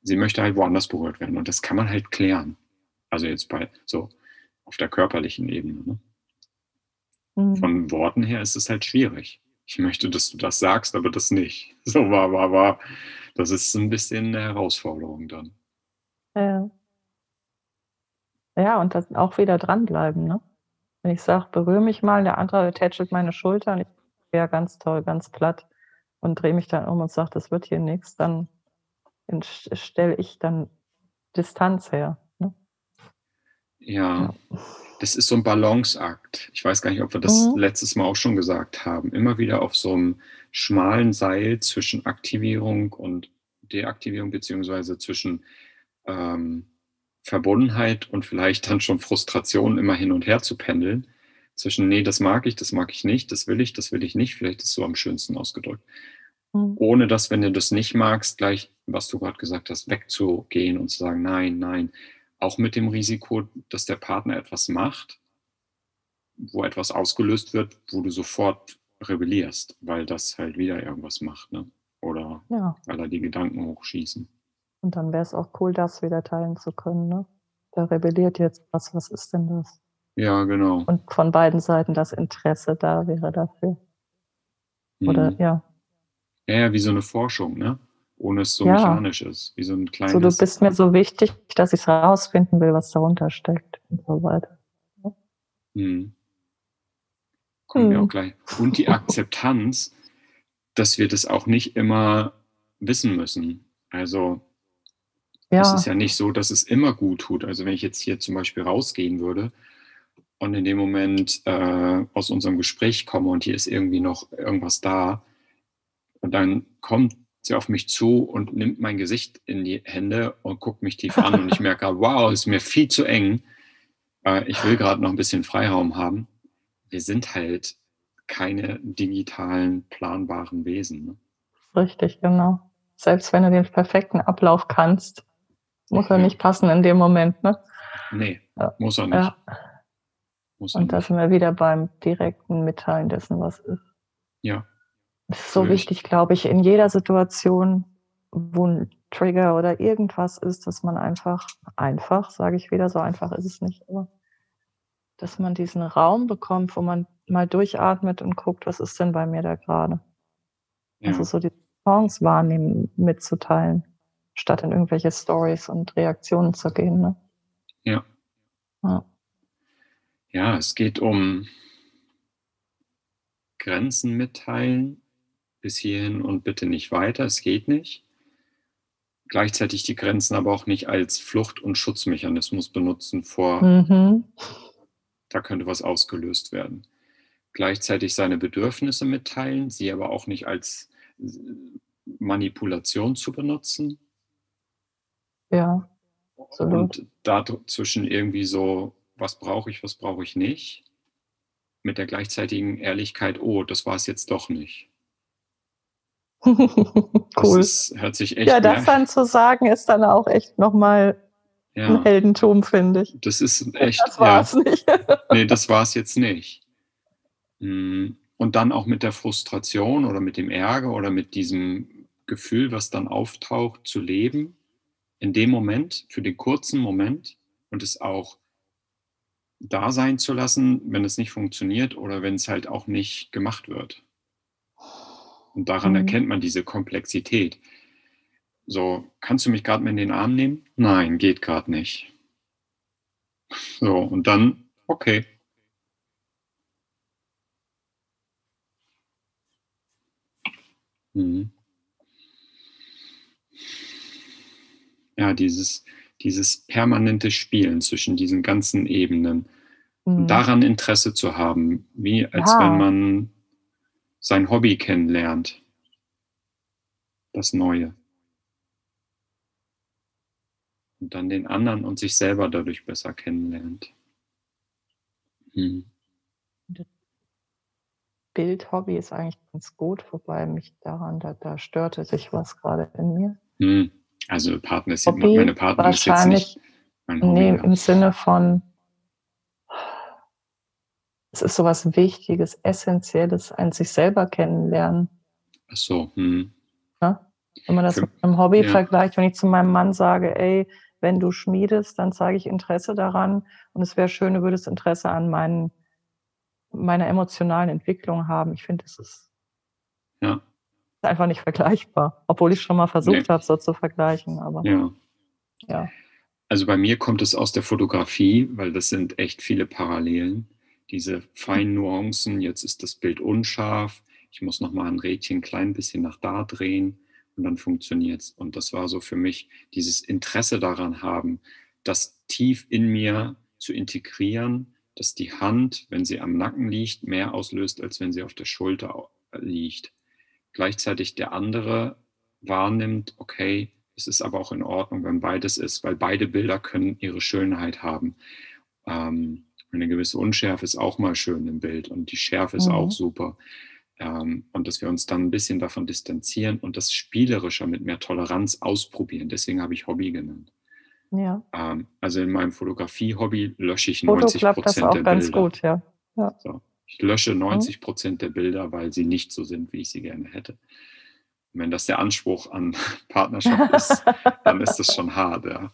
Sie möchte halt woanders berührt werden. Und das kann man halt klären. Also jetzt bei so auf der körperlichen Ebene. Ne? Mhm. Von Worten her ist es halt schwierig. Ich möchte, dass du das sagst, aber das nicht. So war, war, war. Das ist ein bisschen eine Herausforderung dann. Ja. Ja, und das auch wieder dranbleiben, ne? Wenn ich sage, berühre mich mal, der andere tätschelt meine Schulter und ich ja ganz toll, ganz platt und drehe mich dann um und sage, das wird hier nichts, dann stelle ich dann Distanz her. Ne? Ja, das ist so ein Balanceakt. Ich weiß gar nicht, ob wir das Mhm. letztes Mal auch schon gesagt haben. Immer wieder auf so einem schmalen Seil zwischen Aktivierung und Deaktivierung, beziehungsweise zwischen ähm, Verbundenheit und vielleicht dann schon Frustration immer hin und her zu pendeln. Zwischen, nee, das mag ich, das mag ich nicht, das will ich, das will ich nicht. Vielleicht ist es so am schönsten ausgedrückt. Mhm. Ohne dass, wenn du das nicht magst, gleich, was du gerade gesagt hast, wegzugehen und zu sagen, nein, nein. Auch mit dem Risiko, dass der Partner etwas macht, wo etwas ausgelöst wird, wo du sofort rebellierst, weil das halt wieder irgendwas macht, ne? Oder Ja, weil da die Gedanken hochschießen. Und dann wäre es auch cool, das wieder teilen zu können. Ne? Da rebelliert jetzt was, was ist denn das? Ja, genau. Und von beiden Seiten das Interesse da wäre dafür. Oder Mhm. ja. Ja, ja, wie so eine Forschung, ne? Ohne es so Ja. mechanisch ist. Wie so ein kleines. So, du bist mir so wichtig, dass ich herausfinden will, was darunter steckt und so weiter. Hm. Kommen wir Hm. auch gleich. Und die Akzeptanz, dass wir das auch nicht immer wissen müssen. Also Ja, es ist ja nicht so, dass es immer gut tut. Also wenn ich jetzt hier zum Beispiel rausgehen würde und in dem Moment äh, aus unserem Gespräch komme und hier ist irgendwie noch irgendwas da und dann kommt sie auf mich zu und nimmt mein Gesicht in die Hände und guckt mich tief an und ich merke, wow, ist mir viel zu eng. Äh, ich will gerade noch ein bisschen Freiraum haben. Wir sind halt keine digitalen, planbaren Wesen. Ne? richtig, genau. Selbst wenn du den perfekten Ablauf kannst, muss Ja. nicht passen in dem Moment. Ne? Nee, Ja. muss er nicht. Ja. Muss er Und da sind wir wieder beim direkten Mitteilen dessen, was ist. Ja. Es ist so Würde ich- wichtig, glaube ich, in jeder Situation, wo ein Trigger oder irgendwas ist, dass man einfach, einfach, sage ich wieder, so einfach ist es nicht, aber dass man diesen Raum bekommt, wo man mal durchatmet und guckt, was ist denn bei mir da gerade. Ja. Also so die Chance wahrnehmen, mitzuteilen, statt in irgendwelche Stories und Reaktionen zu gehen. Ne? Ja. Ja. Ja, es geht um Grenzen mitteilen, bis hierhin und bitte nicht weiter, es geht nicht. Gleichzeitig die Grenzen aber auch nicht als Flucht- und Schutzmechanismus benutzen vor, Mhm. da könnte was ausgelöst werden. Gleichzeitig seine Bedürfnisse mitteilen, sie aber auch nicht als Manipulation zu benutzen. Ja, absolut. Und dazwischen irgendwie so, was brauche ich, was brauche ich nicht. Mit der gleichzeitigen Ehrlichkeit, oh, das war es jetzt doch nicht. Das cool. ist, hört sich echt Ja, das dann zu sagen, ist dann auch echt nochmal ein ja, Heldentum, finde ich. das ist echt, Das war es nicht. nee, das war es jetzt nicht. Mm, Und dann auch mit der Frustration oder mit dem Ärger oder mit diesem Gefühl, was dann auftaucht, zu leben, in dem Moment, für den kurzen Moment und es auch da sein zu lassen, wenn es nicht funktioniert oder wenn es halt auch nicht gemacht wird. Und daran Mhm. erkennt man diese Komplexität. So, kannst du mich gerade mal in den Arm nehmen? Nein, geht gerade nicht. So, und dann, okay. Mhm. Ja, dieses, dieses permanente Spielen zwischen diesen ganzen Ebenen und Mhm. daran Interesse zu haben, wie als Ja. wenn man sein Hobby kennenlernt. Das Neue. Und dann den anderen und sich selber dadurch besser kennenlernt. Mhm. Bildhobby ist eigentlich ganz gut, wobei mich daran, da, da störte sich was gerade in mir. Mhm. Also Partner ist, Hobby meine Partnerin ist jetzt nicht mein Hobby. nee, ja. im Sinne von, es ist sowas Wichtiges, Essentielles, ein sich selber kennenlernen. Ach so. Mhm. Ne? Wenn man das Für- mit einem Hobby ja. vergleicht, wenn ich zu meinem Mann sage, ey, wenn du schmiedest, dann zeige ich Interesse daran und es wäre schön, du würdest Interesse an meinen, meiner emotionalen Entwicklung haben. Ich finde, es ist Ja. Einfach nicht vergleichbar, obwohl ich schon mal versucht Nee. habe, so zu vergleichen. Aber Ja. ja. Also bei mir kommt es aus der Fotografie, weil das sind echt viele Parallelen. Diese feinen Nuancen, jetzt ist das Bild unscharf, ich muss nochmal ein Rädchen klein bisschen nach da drehen und dann funktioniert es. Und das war so für mich dieses Interesse daran haben, das tief in mir zu integrieren, dass die Hand, wenn sie am Nacken liegt, mehr auslöst, als wenn sie auf der Schulter liegt. Gleichzeitig der andere wahrnimmt, okay, es ist aber auch in Ordnung, wenn beides ist, weil beide Bilder können ihre Schönheit haben. Ähm, eine gewisse Unschärfe ist auch mal schön im Bild und die Schärfe ist Mhm. auch super. Ähm, und dass wir uns dann ein bisschen davon distanzieren und das spielerischer mit mehr Toleranz ausprobieren. Deswegen habe ich Hobby genannt. ja. Ähm, also in meinem Fotografie-Hobby lösche ich Foto 90% klappt das Prozent auch der ganz Bilder. gut, ja. So. Ich lösche 90 Prozent der Bilder, weil sie nicht so sind, wie ich sie gerne hätte. Und wenn das der Anspruch an Partnerschaft ist, dann ist das schon hart, ja.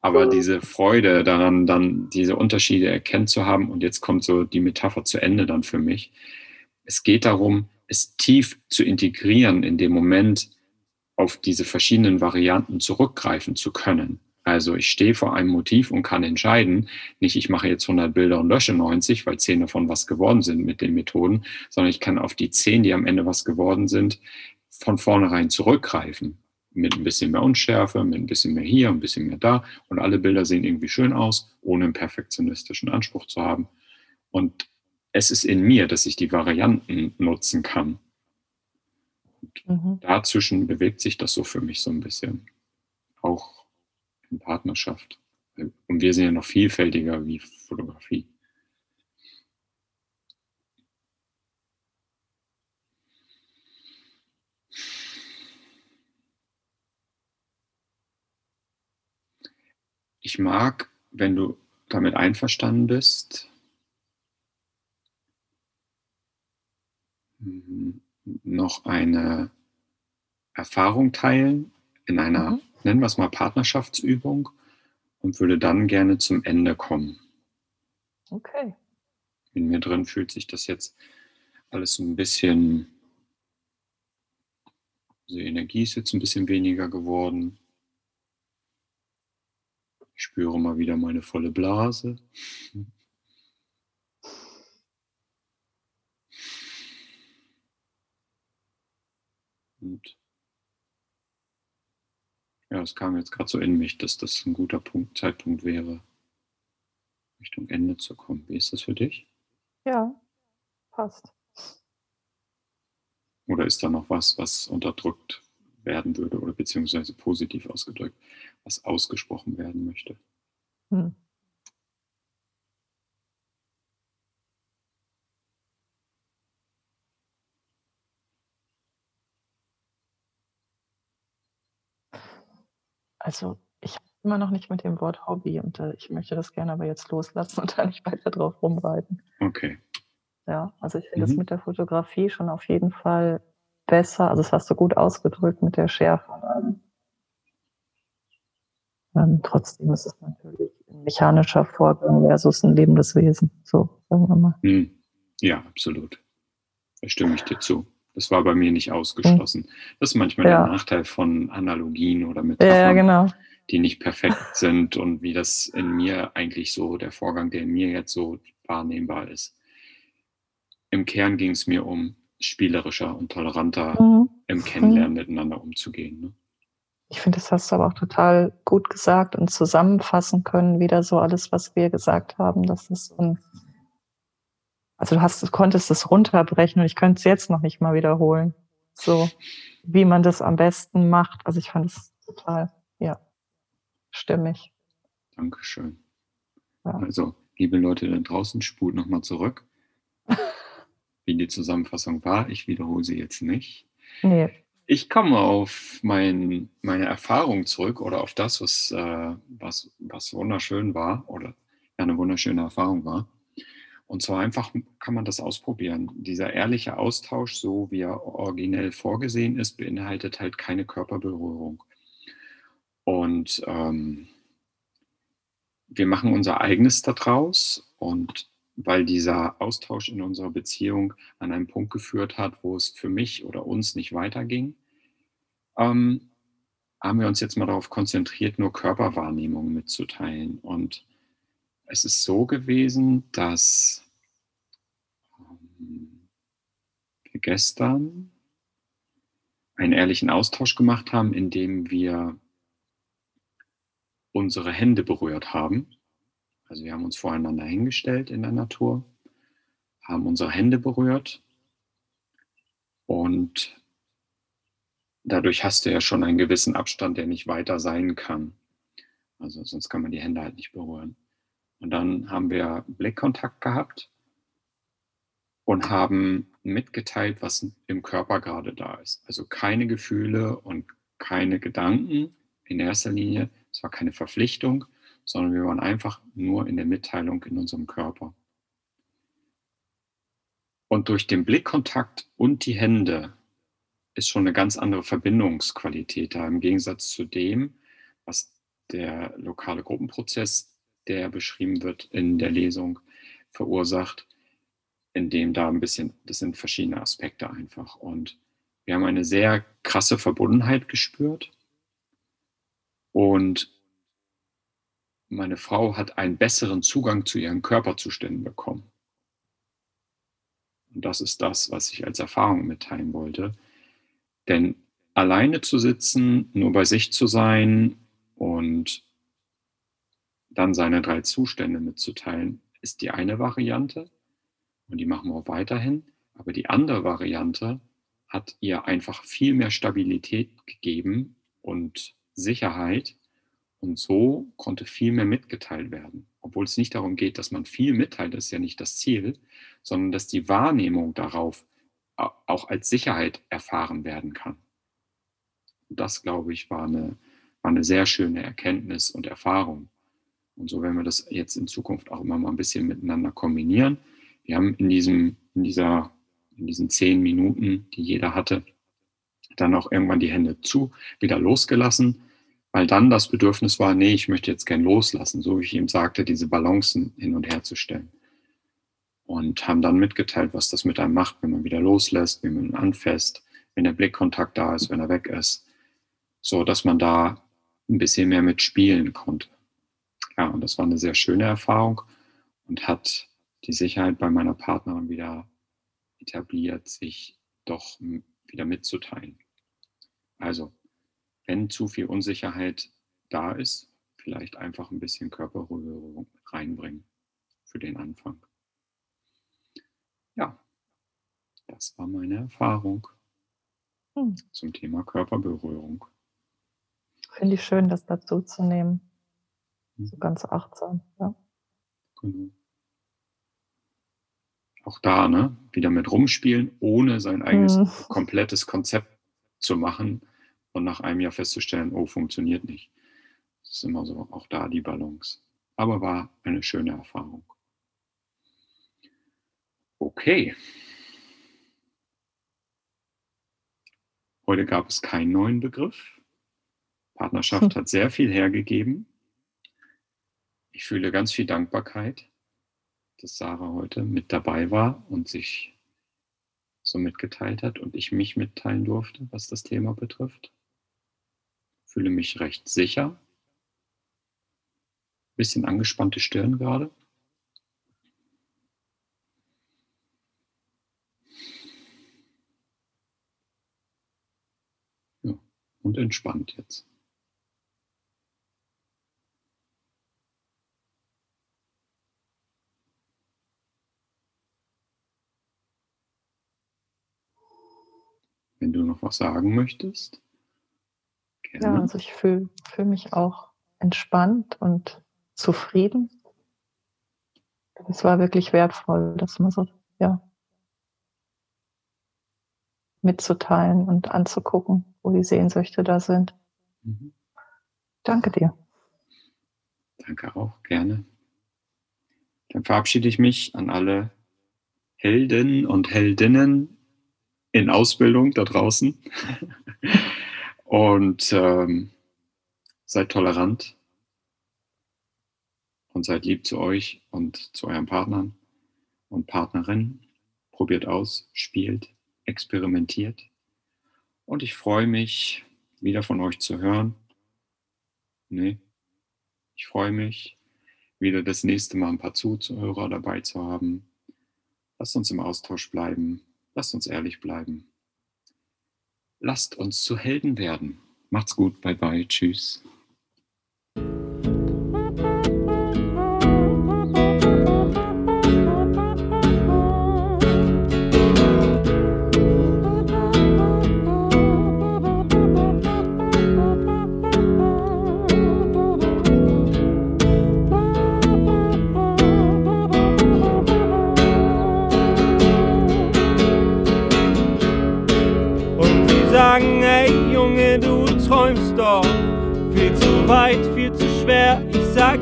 Aber diese Freude daran, dann diese Unterschiede erkennt zu haben, und jetzt kommt so die Metapher zu Ende dann für mich. Es geht darum, es tief zu integrieren, in dem Moment auf diese verschiedenen Varianten zurückgreifen zu können. Also ich stehe vor einem Motiv und kann entscheiden, nicht ich mache jetzt 100 Bilder und lösche 90, weil 10 davon was geworden sind mit den Methoden, sondern ich kann auf die 10, die am Ende was geworden sind, von vornherein zurückgreifen. Mit ein bisschen mehr Unschärfe, mit ein bisschen mehr hier, ein bisschen mehr da. Und alle Bilder sehen irgendwie schön aus, ohne einen perfektionistischen Anspruch zu haben. Und es ist in mir, dass ich die Varianten nutzen kann. Mhm. Dazwischen bewegt sich das so für mich so ein bisschen. Auch in Partnerschaft. Und wir sind ja noch vielfältiger wie Fotografie. Ich mag, wenn du damit einverstanden bist, m- noch eine Erfahrung teilen in einer, Mhm. Nennen wir es mal Partnerschaftsübung und würde dann gerne zum Ende kommen. Okay. In mir drin fühlt sich das jetzt alles ein bisschen, die Energie ist jetzt ein bisschen weniger geworden. Ich spüre mal wieder meine volle Blase. Und ja, es kam jetzt gerade so in mich, dass das ein guter Punkt, Zeitpunkt wäre, Richtung Ende zu kommen. Wie ist das für dich? Ja, passt. Oder ist da noch was, was unterdrückt werden würde oder beziehungsweise positiv ausgedrückt, was ausgesprochen werden möchte? Hm. Also, ich habe immer noch nicht mit dem Wort Hobby und, äh, ich möchte das gerne aber jetzt loslassen und da nicht weiter drauf rumreiten. Okay. Ja, also ich finde das Mhm. mit der Fotografie schon auf jeden Fall besser. Also, das hast du gut ausgedrückt mit der Schärfe und allem. Ähm, trotzdem ist es natürlich 'n mechanischer Vorgang versus 'n lebendes Wesen, so, sagen wir mal. Mhm. Ja, absolut. Da stimme ich dir zu. Das war bei mir nicht Mhm. ausgeschlossen. Das ist manchmal Ja. der Nachteil von Analogien oder Ja, ja, Metaphern, genau. die nicht perfekt sind und wie das in mir eigentlich so der Vorgang, der in mir jetzt so wahrnehmbar ist. Im Kern ging's mir um spielerischer und toleranter Mhm. im Mhm. Kennenlernen miteinander umzugehen, ne? Ich finde, das hast du aber auch total gut gesagt und zusammenfassen können, wieder so alles, was wir gesagt haben. Das ist so 'n also, du hast du konntest es runterbrechen und ich könnte es jetzt noch nicht mal wiederholen. So, wie man das am besten macht. Also, ich fand es total, ja, stimmig. Dankeschön. Ja. Also, liebe Leute da draußen, spult noch mal zurück. Wie die Zusammenfassung war. Ich wiederhole sie jetzt nicht. Ne. Ich komme auf mein meine Erfahrung zurück oder auf das, was, äh was was wunderschön war oder ja 'ne wunderschöne Erfahrung war. Und zwar einfach kann man das ausprobieren. Dieser ehrliche Austausch, so wie er originell vorgesehen ist, beinhaltet halt keine Körperberührung. Und, ähm wir machen unser Eigenes da draus und weil dieser Austausch in unserer Beziehung an einen Punkt geführt hat, wo es für mich oder uns nicht weiterging, ähm, haben wir uns jetzt mal darauf konzentriert, nur Körperwahrnehmungen mitzuteilen. Und es ist so gewesen, dass ähm, wir gestern einen ehrlichen Austausch gemacht haben, indem wir unsere Hände berührt haben. Also, wir haben uns voreinander hingestellt in der Natur, haben unsere Hände berührt und dadurch hast du ja schon einen gewissen Abstand, der nicht weiter sein kann. Also, sonst kann man die Hände halt nicht berühren. Und dann haben wir Blickkontakt gehabt und haben mitgeteilt, was im Körper grade da ist. Also, keine Gefühle und keine Gedanken in erster Linie. Es war keine Verpflichtung, sondern wir waren einfach nur in der Mitteilung in unserem Körper. Und durch den Blickkontakt und die Hände ist schon 'ne ganz andere Verbindungsqualität da im Gegensatz zu dem, was der lokale Gruppenprozess, der beschrieben wird in der Lesung, verursacht, indem da 'n bisschen das sind verschiedene Aspekte einfach. Und wir haben eine sehr krasse Verbundenheit gespürt. Und meine Frau hat einen besseren Zugang zu ihren Körperzuständen bekommen. Und das ist das, was ich als Erfahrung mitteilen wollte. Denn alleine zu sitzen, nur bei sich zu sein und dann seine 3 Zustände mitzuteilen, ist die eine Variante und die machen wir auch weiterhin. Aber die andere Variante hat ihr einfach viel mehr Stabilität gegeben und Sicherheit und so konnte viel mehr mitgeteilt werden. Obwohl es nicht darum geht, dass man viel mitteilt, ist ja nicht das Ziel, sondern dass die Wahrnehmung darauf auch als Sicherheit erfahren werden kann. Das, glaube ich, war 'ne war 'ne sehr schöne Erkenntnis und Erfahrung. Und so werden wir das jetzt in Zukunft auch immer mal 'n bisschen miteinander kombinieren. Wir haben in diesem in dieser in diesen 10 Minuten, die jeder hatte, dann auch irgendwann die Hände zu wieder losgelassen, weil dann das Bedürfnis war: „Ne, ich möchte jetzt gern loslassen“, so wie ich ihm sagte, diese Balancen hin und herzustellen. Und haben dann mitgeteilt, was das mit einem macht, wenn man wieder loslässt, wie man anfasst, wenn der Blickkontakt da ist, wenn er weg ist, sodass man da 'n bisschen mehr mit spielen konnte. Ja, und das war 'ne sehr schöne Erfahrung und hat die Sicherheit bei meiner Partnerin wieder etabliert, sich doch, wieder mitzuteilen. Also, wenn zu viel Unsicherheit da ist, vielleicht einfach 'n bisschen Körperberührung reinbringen für den Anfang. Ja. Das war meine Erfahrung Hm. zum Thema Körperberührung. Finde ich schön, das dazuzunehmen. So Mhm. ganz achtsam, ja. Genau. Auch da, ne, wieder mit rumspielen, ohne sein eigenes Mhm. komplettes Konzept zu machen und nach einem Jahr festzustellen: „Oh, funktioniert nicht.“ Es ist immer so, auch da die Balance. Aber war eine schöne Erfahrung. Okay. Heute gab es keinen neuen Begriff. Partnerschaft hat sehr viel hergegeben. Ich fühle ganz viel Dankbarkeit, dass Sarah heute mit dabei war und sich so mitgeteilt hat und ich mich mitteilen durfte, was das Thema betrifft. Ich fühle mich recht sicher. Bisschen angespannte Stirn gerade. Ja, und entspannt jetzt. Wenn du noch was sagen möchtest. Gerne. Ja, also ich fühle fühl mich auch entspannt und zufrieden. Es war wirklich wertvoll, das mal so, ja, mitzuteilen und anzugucken, wo die Sehnsüchte da sind. Mhm. Danke dir. Danke auch, gerne. Dann verabschiede ich mich an alle Helden und Heldinnen in Ausbildung da draußen. und ähm, seid tolerant und seid lieb zu euch und zu euren Partnern und Partnerinnen. Probiert aus, spielt, experimentiert. Und ich freue mich, wieder von euch zu hören. Nee, ich freue mich, wieder das nächste Mal ein paar Zuhörer dabei zu haben. Lasst uns im Austausch bleiben. Lasst uns ehrlich bleiben. Lasst uns zu Helden werden. Macht's gut. Bye bye. Tschüss.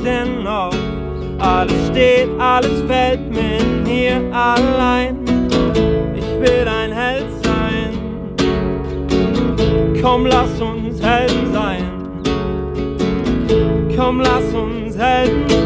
Sag dennoch, alles steht, alles fällt mir hier allein. Ich will ein Held sein. Komm, lass uns Helden sein. Komm, lass uns Helden sein.